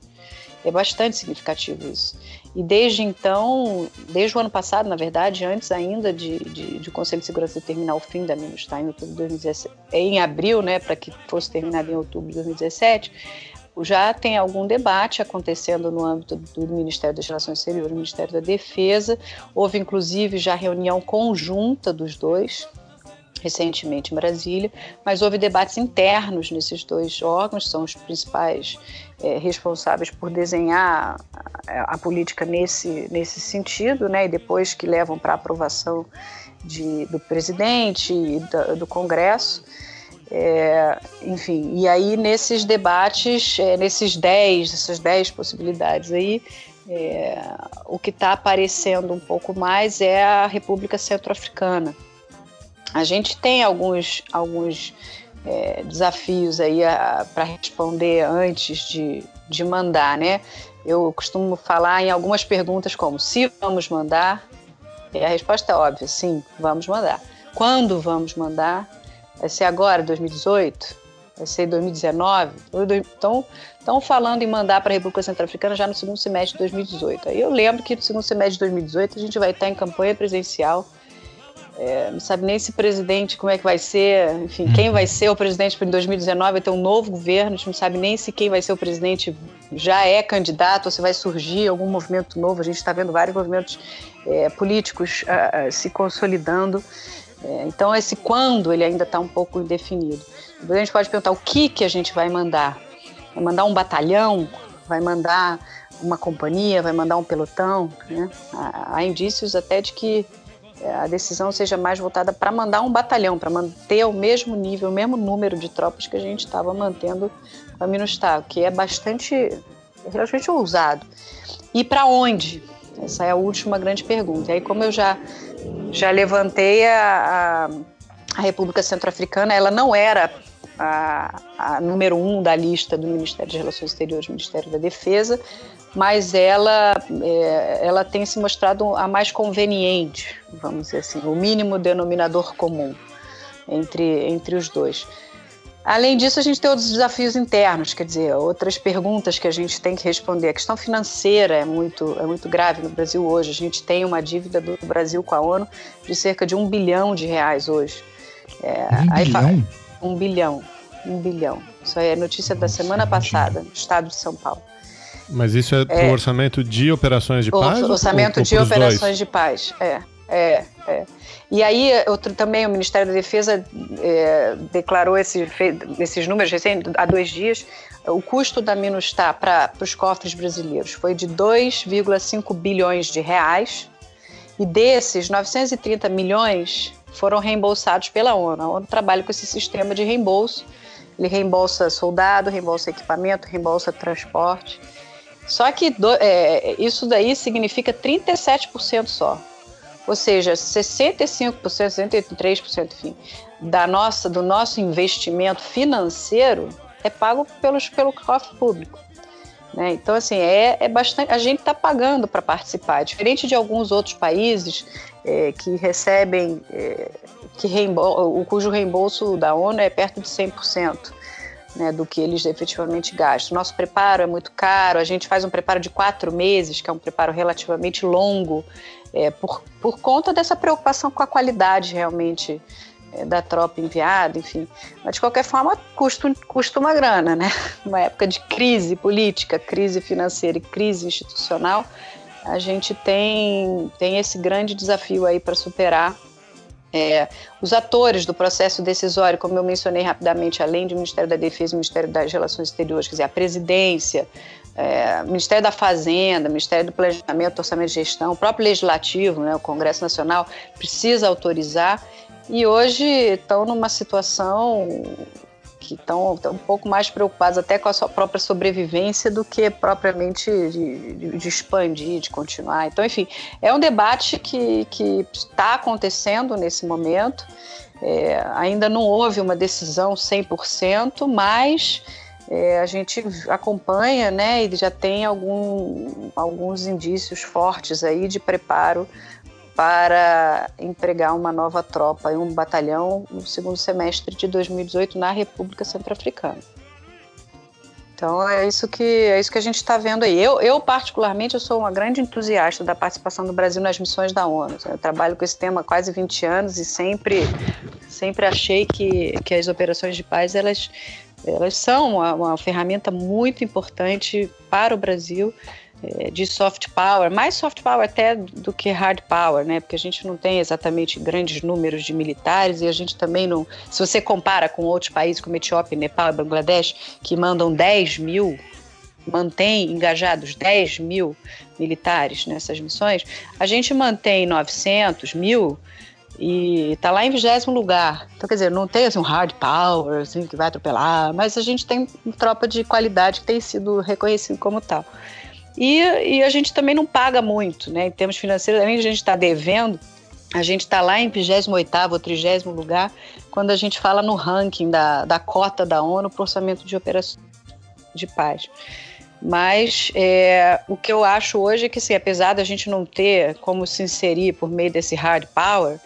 É bastante significativo isso. E desde então, desde o ano passado, na verdade, antes ainda de, de, de o Conselho de Segurança determinar o fim da MINUSTAH em outubro de 2017, em abril, né, para que fosse terminado em outubro de 2017, já tem algum debate acontecendo no âmbito do Ministério das Relações Exteriores do Ministério da Defesa. Houve, inclusive, já reunião conjunta dos dois, recentemente em Brasília, mas houve debates internos nesses dois órgãos, são os principais é, responsáveis por desenhar a, a, política nesse, nesse sentido, né, e depois que levam para aprovação de, do presidente e da, do Congresso. É, enfim, e aí nesses debates, é, nesses 10, essas 10 possibilidades aí, é, o que está aparecendo um pouco mais é a República Centro-Africana, a gente tem alguns, alguns é, desafios aí para responder antes de, de mandar, né? Eu costumo falar em algumas perguntas como se vamos mandar, e a resposta é óbvia, sim, vamos mandar. Quando vamos mandar? Vai ser agora, 2018? Vai ser 2019? Então, estão falando em mandar para a República Centro-Africana já no segundo semestre de 2018. Aí eu lembro que no segundo semestre de 2018 a gente vai estar em campanha presidencial é, não sabe nem se presidente, como é que vai ser, enfim, uhum. quem vai ser o presidente em 2019, vai ter um novo governo, a gente não sabe nem se quem vai ser o presidente já é candidato ou se vai surgir algum movimento novo. A gente está vendo vários movimentos é, políticos uh, uh, se consolidando. É, então, esse quando ele ainda está um pouco indefinido. Depois a gente pode perguntar o que, que a gente vai mandar. Vai mandar um batalhão? Vai mandar uma companhia? Vai mandar um pelotão? Né? Há indícios até de que a decisão seja mais voltada para mandar um batalhão, para manter o mesmo nível, o mesmo número de tropas que a gente estava mantendo com a Minustah, que é bastante, relativamente ousado. E para onde? Essa é a última grande pergunta. E aí, como eu já, já levantei a, a, a República Centro-Africana, ela não era a, a, número um da lista do Ministério das Relações Exteriores Ministério da Defesa, mas ela, é, ela tem se mostrado a mais conveniente, vamos dizer assim, o mínimo denominador comum entre, entre os dois. Além disso, a gente tem outros desafios internos, quer dizer, outras perguntas que a gente tem que responder. A questão financeira é muito, é muito grave no Brasil hoje. A gente tem uma dívida do Brasil com a ONU de cerca de um bilhão de reais hoje.
É, um bilhão?
Um bilhão. Um bilhão. Isso é notícia da semana passada, no estado de São Paulo.
Mas isso é, é. o orçamento de operações de paz?
O orçamento ou, ou de operações dois? de paz, é. É, é. E aí, outro, também o Ministério da Defesa é, declarou esse, esses números recentes, há dois dias. O custo da Minustah para os cofres brasileiros foi de 2,5 bilhões de reais. E desses, 930 milhões foram reembolsados pela ONU. A ONU trabalha com esse sistema de reembolso. Ele reembolsa soldado, reembolsa equipamento, reembolsa transporte. Só que do, é, isso daí significa 37% só. Ou seja, 65%, 63%, enfim, da nossa, do nosso investimento financeiro é pago pelos, pelo cofre público. Né? Então, assim, é, é bastante. A gente está pagando para participar. Diferente de alguns outros países é, que recebem, é, que reembol, o cujo reembolso da ONU é perto de 100% né, do que eles efetivamente gastam. Nosso preparo é muito caro, a gente faz um preparo de quatro meses, que é um preparo relativamente longo, é, por, por conta dessa preocupação com a qualidade realmente é, da tropa enviada, enfim. Mas de qualquer forma, custa, custa uma grana, né? *laughs* Numa época de crise política, crise financeira e crise institucional, a gente tem, tem esse grande desafio aí para superar É, os atores do processo decisório, como eu mencionei rapidamente, além do Ministério da Defesa Ministério das Relações Exteriores, quer dizer, a presidência, é, Ministério da Fazenda, Ministério do Planejamento, Orçamento e Gestão, o próprio Legislativo, né, o Congresso Nacional, precisa autorizar. E hoje estão numa situação que estão um pouco mais preocupados até com a sua própria sobrevivência do que propriamente de, de, de expandir, de continuar. Então, enfim, é um debate que está acontecendo nesse momento. É, ainda não houve uma decisão 100%, mas é, a gente acompanha né, e já tem algum, alguns indícios fortes aí de preparo para empregar uma nova tropa e um batalhão no segundo semestre de 2018 na República Centro-Africana. Então é isso que é isso que a gente está vendo aí. Eu, eu particularmente eu sou uma grande entusiasta da participação do Brasil nas missões da ONU. Eu trabalho com esse tema há quase 20 anos e sempre sempre achei que, que as operações de paz elas elas são uma, uma ferramenta muito importante para o Brasil de soft power, mais soft power até do que hard power, né? Porque a gente não tem exatamente grandes números de militares e a gente também não. Se você compara com outros países como Etiópia, Nepal e Bangladesh, que mandam 10 mil, mantém engajados 10 mil militares nessas missões, a gente mantém 900 mil e está lá em vigésimo lugar. Então, quer dizer, não tem assim, um hard power assim, que vai atropelar, mas a gente tem uma tropa de qualidade que tem sido reconhecido como tal. E, e a gente também não paga muito, né? Em termos financeiros, além de a gente estar tá devendo, a gente está lá em 28 ou 30 lugar quando a gente fala no ranking da, da cota da ONU para orçamento de operações de paz. Mas é, o que eu acho hoje é que, assim, apesar da gente não ter como se inserir por meio desse hard power,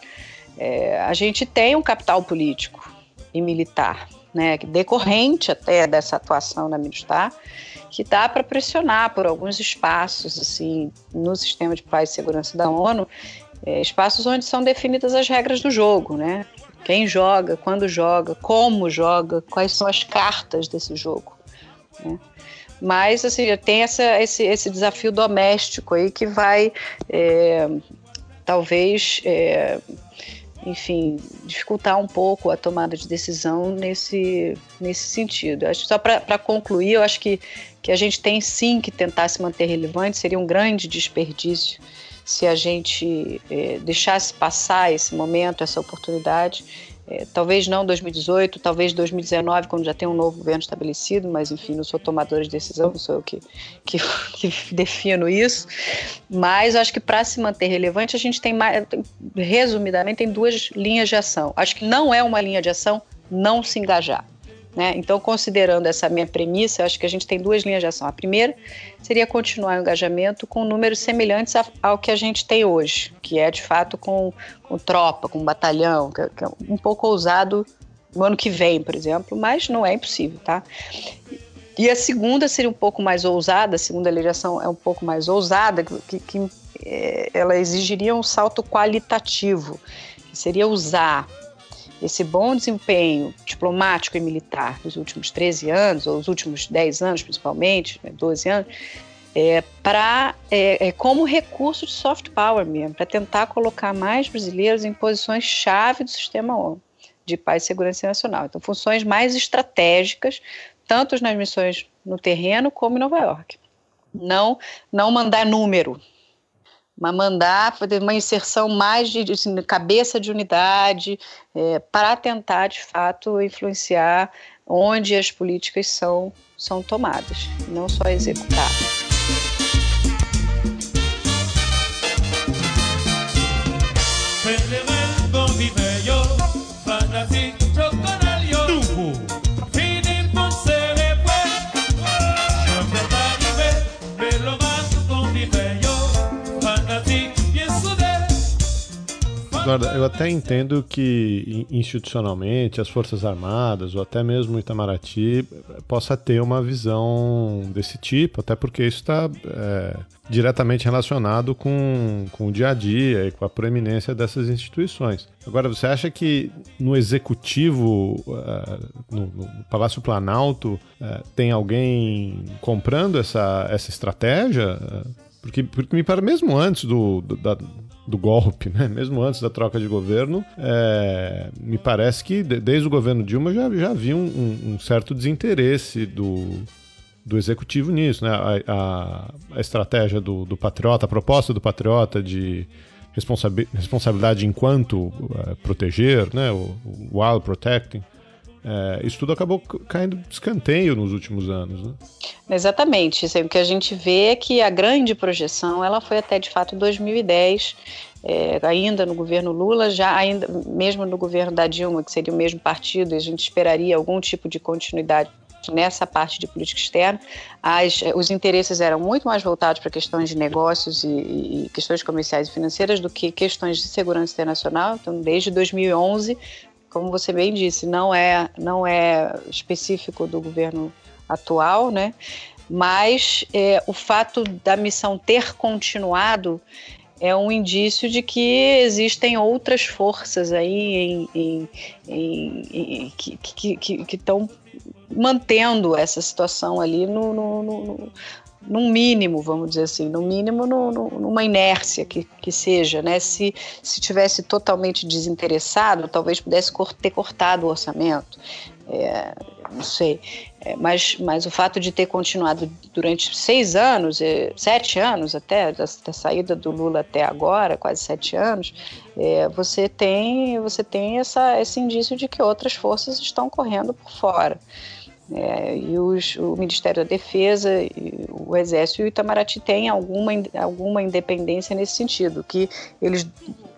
é, a gente tem um capital político e militar, né, decorrente até dessa atuação na militar, que dá para pressionar por alguns espaços assim no sistema de paz e segurança da ONU, é, espaços onde são definidas as regras do jogo, né? Quem joga, quando joga, como joga, quais são as cartas desse jogo. Né? Mas assim, tem essa, esse, esse desafio doméstico aí que vai é, talvez é, enfim, dificultar um pouco a tomada de decisão nesse, nesse sentido. Acho só para concluir, eu acho que, que a gente tem sim que tentar se manter relevante, seria um grande desperdício se a gente é, deixasse passar esse momento, essa oportunidade é, talvez não 2018, talvez 2019, quando já tem um novo governo estabelecido, mas enfim, não sou tomadora de decisão, não sou eu que, que, *laughs* que defino isso. Mas acho que para se manter relevante, a gente tem mais, resumidamente, tem duas linhas de ação. Acho que não é uma linha de ação não se engajar. Né? Então, considerando essa minha premissa, eu acho que a gente tem duas linhas de ação. A primeira seria continuar o engajamento com números semelhantes ao que a gente tem hoje, que é de fato com, com tropa, com batalhão, que, é, que é um pouco ousado no ano que vem, por exemplo, mas não é impossível, tá? E a segunda seria um pouco mais ousada, a segunda legislação é um pouco mais ousada, que, que é, ela exigiria um salto qualitativo, que seria usar esse bom desempenho diplomático e militar dos últimos 13 anos, ou os últimos 10 anos principalmente, 12 né, anos, é, para é, é, como recurso de soft power mesmo, para tentar colocar mais brasileiros em posições chave do sistema ONU de paz e segurança nacional. Então, funções mais estratégicas, tanto nas missões no terreno como em Nova York. Não, não mandar número, mandar uma inserção mais de, assim, cabeça de unidade é, para tentar de fato influenciar onde as políticas são, são tomadas, não só executar.
Eduardo, eu até entendo que institucionalmente as Forças Armadas ou até mesmo o Itamaraty possa ter uma visão desse tipo, até porque isso está é, diretamente relacionado com, com o dia a dia e com a proeminência dessas instituições. Agora, você acha que no executivo, uh, no, no, Palácio Planalto, uh, tem alguém comprando essa, essa estratégia? Porque, porque me parece, mesmo antes do, do da, do golpe, né? *laughs* mesmo antes da troca de governo, é, me parece que desde o governo Dilma já, já havia um, um certo desinteresse do, do executivo nisso. Né? A, a, a estratégia do, do Patriota, a proposta do Patriota de responsabilidade enquanto uh, proteger, né? o, o while protecting, é, isso tudo acabou caindo de escanteio nos últimos anos. Né?
Exatamente. o que a gente vê é que a grande projeção ela foi até de fato 2010, é, ainda no governo Lula, já ainda mesmo no governo da Dilma, que seria o mesmo partido, a gente esperaria algum tipo de continuidade nessa parte de política externa, as, os interesses eram muito mais voltados para questões de negócios e, e, questões comerciais e financeiras do que questões de segurança internacional. Então, desde 2011, como você bem disse, não é, não é específico do governo atual, né? Mas é, o fato da missão ter continuado é um indício de que existem outras forças aí em, em, em, que estão mantendo essa situação ali no, no, no, num mínimo, vamos dizer assim, no mínimo no, no, numa inércia que, que seja, né? Se, se tivesse totalmente desinteressado, talvez pudesse ter cortado o orçamento. É, não sei. É, mas, mas o fato de ter continuado durante seis anos, é, sete anos até, da, da, saída do Lula até agora, quase sete anos, é, você tem, você tem essa, esse indício de que outras forças estão correndo por fora. É, e os, o Ministério da Defesa, o Exército e o Itamaraty têm alguma, alguma independência nesse sentido, que eles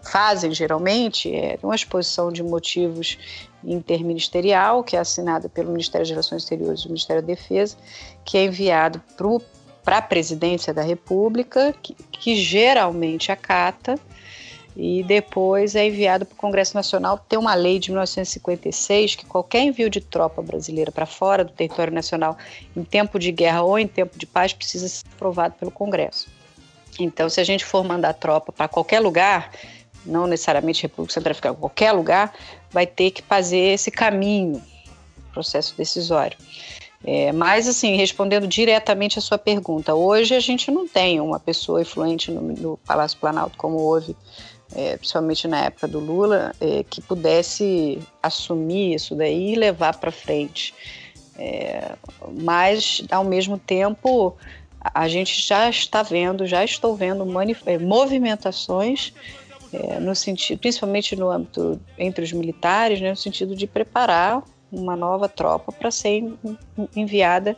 fazem geralmente é uma exposição de motivos interministerial, que é assinada pelo Ministério das Relações Exteriores e o Ministério da Defesa, que é enviado para a Presidência da República, que, que geralmente acata, e depois é enviado para o Congresso Nacional. Tem uma lei de 1956 que qualquer envio de tropa brasileira para fora do território nacional em tempo de guerra ou em tempo de paz precisa ser aprovado pelo Congresso. Então, se a gente for mandar tropa para qualquer lugar, não necessariamente República Centro-Africana, qualquer lugar, vai ter que fazer esse caminho, processo decisório. É, mas, assim, respondendo diretamente a sua pergunta, hoje a gente não tem uma pessoa influente no, no Palácio Planalto como houve é, principalmente na época do Lula, é, que pudesse assumir isso daí e levar para frente. É, mas, ao mesmo tempo, a gente já está vendo, já estou vendo é, movimentações é, no sentido, principalmente no âmbito entre os militares, né, no sentido de preparar uma nova tropa para ser enviada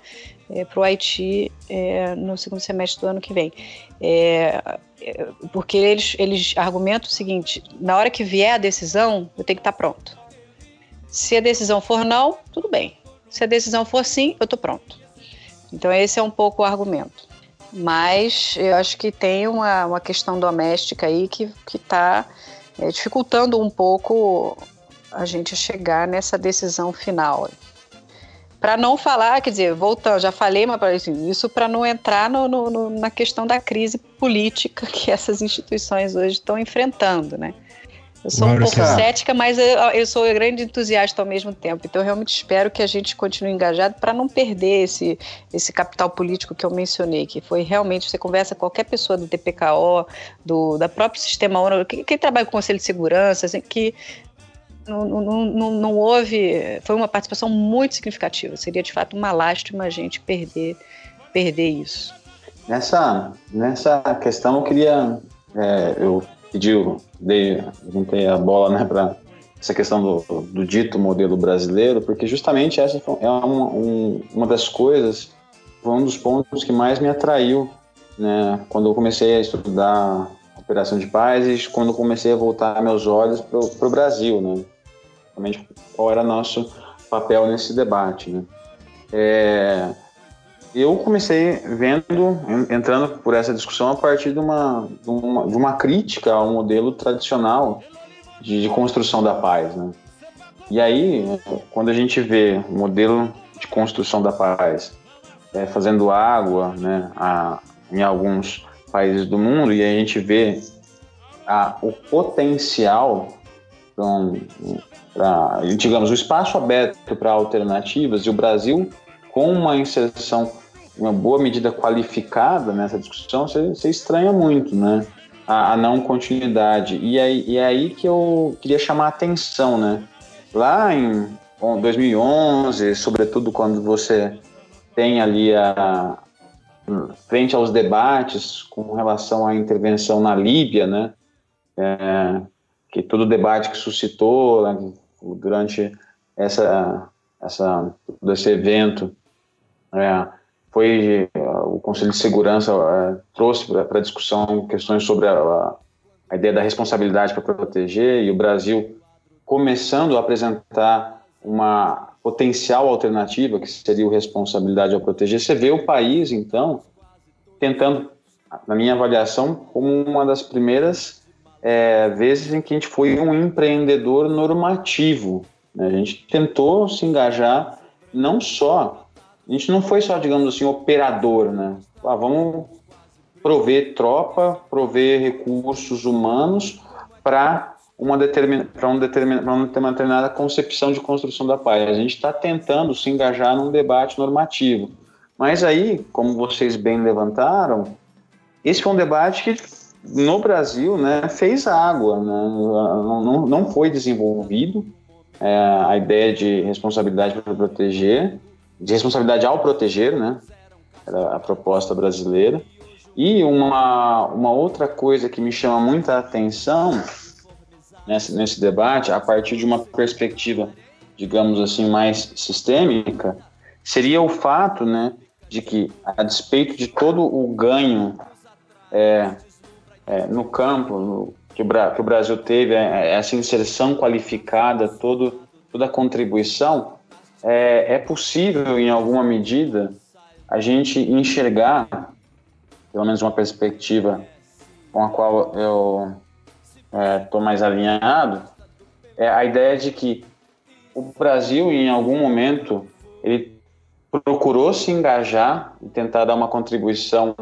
é, para o Haiti é, no segundo semestre do ano que vem. É, é, porque eles, eles argumentam o seguinte: na hora que vier a decisão, eu tenho que estar pronto. Se a decisão for não, tudo bem. Se a decisão for sim, eu estou pronto. Então, esse é um pouco o argumento. Mas eu acho que tem uma, uma questão doméstica aí que está é, dificultando um pouco a gente chegar nessa decisão final. Para não falar, quer dizer, voltando, já falei, mas assim, isso para não entrar no, no, na questão da crise política que essas instituições hoje estão enfrentando, né? Eu sou um pouco cética, mas eu, eu sou grande entusiasta ao mesmo tempo. Então, eu realmente espero que a gente continue engajado para não perder esse, esse capital político que eu mencionei, que foi realmente, você conversa com qualquer pessoa do DPKO, do da próprio sistema ONU, quem, quem trabalha com o Conselho de Segurança, assim, que não, não, não, não, houve. Foi uma participação muito significativa. Seria de fato uma lástima a gente perder, perder isso.
Nessa, nessa questão, eu queria. É, eu pedi, dei, juntei a bola né, para essa questão do, do, dito modelo brasileiro, porque justamente essa é uma, um, uma das coisas, foi um dos pontos que mais me atraiu né, quando eu comecei a estudar operação de paz e quando comecei a voltar meus olhos para o Brasil, né? Exatamente qual era nosso papel nesse debate. Né? É, eu comecei vendo, entrando por essa discussão a partir de uma, de uma, de uma crítica ao modelo tradicional de, de, construção da paz. Né? E aí, quando a gente vê o modelo de construção da paz é, fazendo água né, a, em alguns países do mundo, e a gente vê a, o potencial então, pra, digamos, o espaço aberto para alternativas e o Brasil com uma inserção, uma boa medida qualificada nessa discussão, você, estranha muito, né? a, a não continuidade. E aí, e é aí que eu queria chamar a atenção, né? Lá em 2011, sobretudo quando você tem ali a, frente aos debates com relação à intervenção na Líbia, né? É, que todo o debate que suscitou né, durante essa, essa, esse evento é, foi o Conselho de Segurança é, trouxe para discussão questões sobre a, a ideia da responsabilidade para proteger e o Brasil começando a apresentar uma potencial alternativa que seria o responsabilidade ao proteger. Você vê o país então tentando, na minha avaliação, como uma das primeiras é, vezes em que a gente foi um empreendedor normativo. Né? A gente tentou se engajar não só a gente não foi só, digamos assim, operador, né? Ah, vamos prover tropa, prover recursos humanos para uma, determin... um determin... uma determinada concepção de construção da paz. A gente está tentando se engajar num debate normativo. Mas aí, como vocês bem levantaram, esse foi um debate que no Brasil né, fez água, né? não, não, foi desenvolvido é, a ideia de responsabilidade para proteger de responsabilidade ao proteger, né? Era a proposta brasileira. E uma, uma outra coisa que me chama muita atenção nesse, nesse debate, a partir de uma perspectiva, digamos assim, mais sistêmica, seria o fato, né, de que, a despeito de todo o ganho é, é, no campo no, que, o, que, o, Brasil teve, é, essa inserção qualificada, todo, toda a contribuição, é, é possível, em alguma medida, a gente enxergar, pelo menos uma perspectiva com a qual eu estou é, mais alinhado, é a ideia de que o Brasil, em algum momento, ele procurou se engajar e tentar dar uma contribuição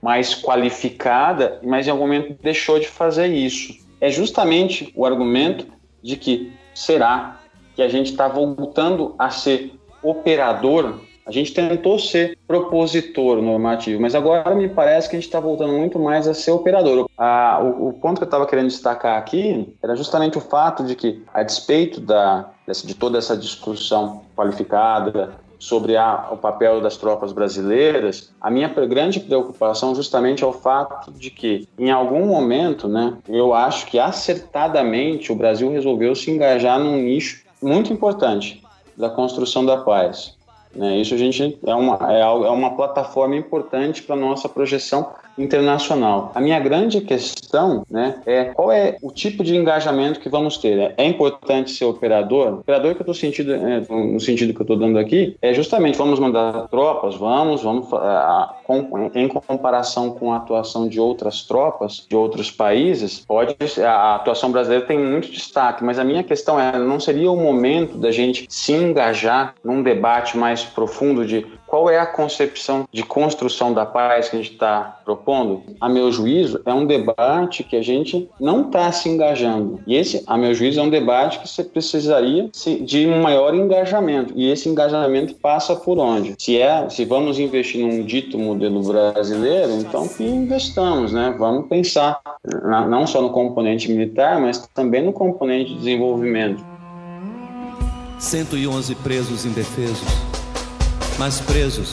mais qualificada, mas em algum momento deixou de fazer isso. É justamente o argumento de que será que a gente está voltando a ser operador. A gente tentou ser propositor normativo, mas agora me parece que a gente está voltando muito mais a ser operador. Ah, o, o, ponto que eu estava querendo destacar aqui era justamente o fato de que, a despeito da, de toda essa discussão qualificada sobre a, o papel das tropas brasileiras, a minha grande preocupação justamente é o fato de que, em algum momento, né, eu acho que acertadamente o Brasil resolveu se engajar num nicho muito importante da construção da paz. Né? Isso a gente é uma, é, é uma plataforma importante para nossa projeção internacional. A minha grande questão né, é qual é o tipo de engajamento que vamos ter. É importante ser operador? Operador que eu estou sentindo, é, no sentido que eu estou dando aqui, é justamente vamos mandar tropas, vamos, vamos a, com, em comparação com a atuação de outras tropas de outros países, pode a atuação brasileira tem muito destaque, mas a minha questão é não seria o momento da gente se engajar num debate mais profundo de qual é a concepção de construção da paz que a gente está propondo? A meu juízo, é um debate que a gente não está se engajando. E esse, a meu juízo, é um debate que você precisaria de um maior engajamento. E esse engajamento passa por onde? Se é, se vamos investir num dito modelo brasileiro, então que investamos, né? Vamos pensar não só no componente militar, mas também no componente de desenvolvimento.
111 presos indefesos mas presos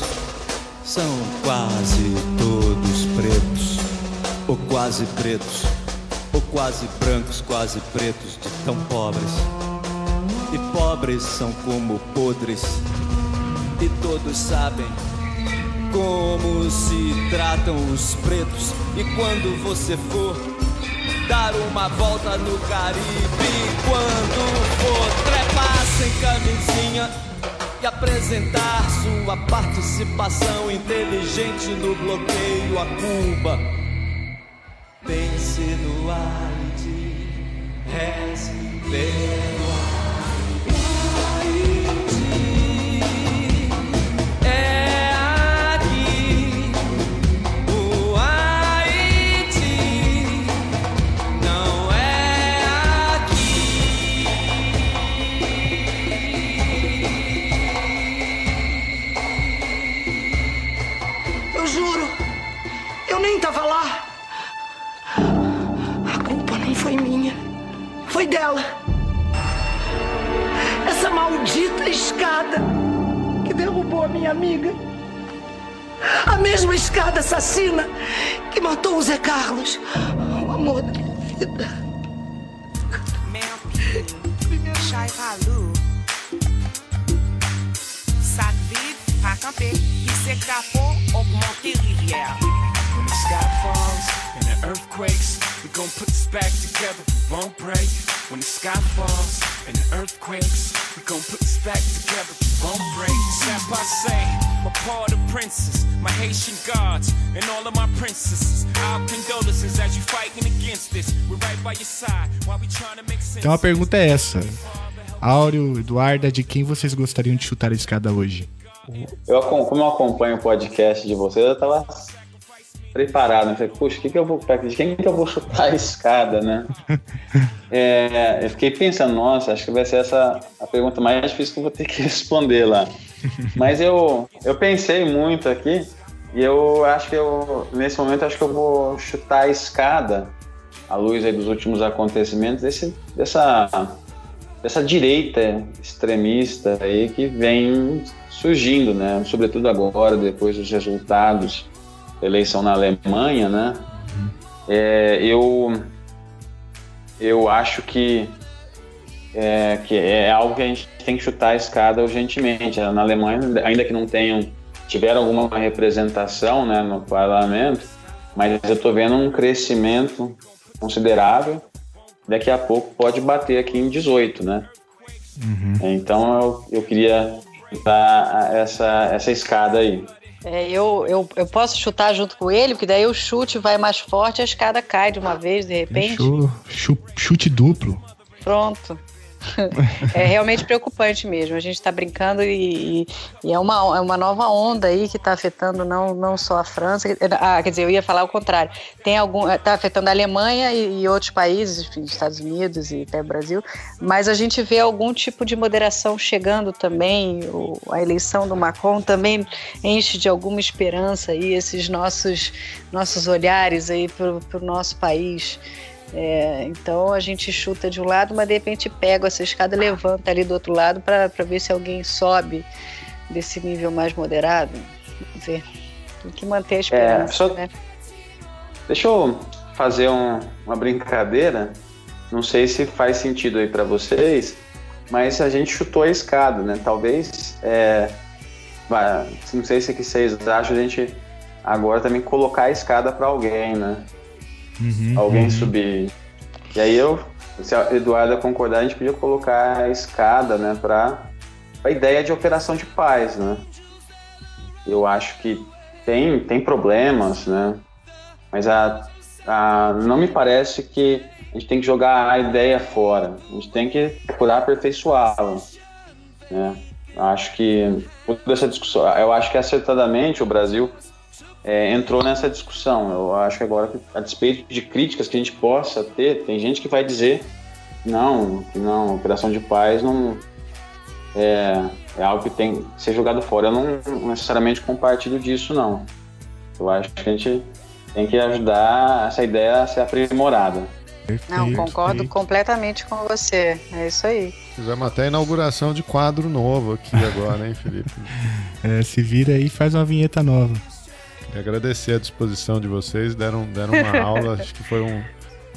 são quase todos pretos, ou quase pretos, ou quase brancos, quase pretos, de tão pobres. E pobres são como podres, e todos sabem como se tratam os pretos. E quando você for dar uma volta no Caribe, quando for trepar sem camisinha apresentar sua participação inteligente no bloqueio a Cuba. Pense no Haiti, reze pelo
dela. Essa maldita escada que derrubou a minha amiga. A mesma escada assassina que matou o Zé Carlos, o amor da minha vida.
Rivière.
When the sky falls and the earthquakes, we gon' put this back together, we won't break. When the sky falls and the earthquakes, we gon' put this back together, we won't break. I say, my part of princess, my Haitian gods, and all of my princesses. Our condolences as you fighting against this. We're right by your side while we trying to make sense.
Então a pergunta é essa. Áureo, Eduarda, de quem vocês gostariam de chutar a escada hoje?
Eu, como eu acompanho o podcast de vocês, eu tava preparado. né? Falei, puxa, que que eu vou, pra- de quem que eu vou chutar a escada, né? *laughs* É, eu fiquei pensando, nossa, acho que vai ser essa a pergunta mais difícil que eu vou ter que *laughs* responder lá. Mas eu, eu pensei muito aqui e eu acho que eu, nesse momento, acho que eu vou chutar a escada à luz aí dos últimos acontecimentos desse, dessa, dessa direita extremista aí que vem surgindo, né? Sobretudo agora, depois dos resultados eleição na Alemanha, né? É, eu eu acho que é, que é algo que a gente tem que chutar a escada urgentemente. Na Alemanha, ainda que não tenham tiveram alguma representação, né, no parlamento, mas eu estou vendo um crescimento considerável. Daqui a pouco pode bater aqui em 18, né? Então eu, eu queria chutar essa essa escada aí.
É, eu, eu, eu posso chutar junto com ele, porque daí o chute vai mais forte, a escada cai de uma vez, de repente.
Fechou. Chu- Chute duplo.
Pronto. *laughs* é realmente preocupante mesmo. A gente está brincando e, e- é, uma, é uma nova onda aí que está afetando não, não só a França. Ah, quer dizer, eu ia falar o contrário. Tem algum. Está afetando a Alemanha e, e outros países, enfim, Estados Unidos e até o Brasil. Mas a gente vê algum tipo de moderação chegando também. O- a eleição do Macron também enche de alguma esperança aí esses nossos, nossos olhares aí para o nosso país. É, então a gente chuta de um lado, mas de repente pega essa escada, levanta ali do outro lado para ver se alguém sobe desse nível mais moderado. Vamos ver. Tem que manter a esperança,
só-
né?
Deixa eu fazer um- uma brincadeira. Não sei se faz sentido aí para vocês, mas a gente chutou a escada, né? Talvez, é, não sei se que vocês acham a gente agora também colocar a escada para alguém, né? Alguém subir. E aí eu, se a Eduarda concordar, a gente podia colocar a escada, né, para a ideia de operação de paz, né? Eu acho que tem, tem problemas, né? Mas a, a, não me parece que a gente tem que jogar a ideia fora. A gente tem que procurar aperfeiçoá-la. Né? Acho que toda essa discussão, eu acho que acertadamente o Brasil é, entrou nessa discussão. Eu acho que agora, a despeito de críticas que a gente possa ter, tem gente que vai dizer não, que não, operação de paz não é, é algo que tem que ser jogado fora. Eu não necessariamente compartilho disso, não. Eu acho que a gente tem que ajudar essa ideia a ser aprimorada.
Não, concordo completamente com você. É isso aí.
Fizemos até a inauguração de quadro novo aqui agora, hein, Felipe? *laughs*
É, se vira aí e faz uma vinheta nova.
Agradecer a disposição de vocês, deram, deram uma *laughs* aula, acho que foi um,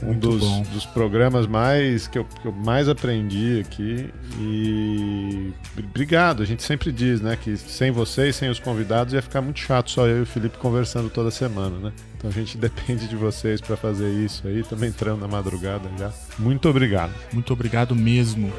um dos, dos programas mais que eu, que eu mais aprendi aqui. E br- obrigado, a gente sempre diz, né, que sem vocês, sem os convidados, ia ficar muito chato só eu e o Felipe conversando toda semana, né? Então a gente *laughs* depende de vocês para fazer isso aí, também entrando na madrugada já. Muito obrigado.
Muito obrigado mesmo.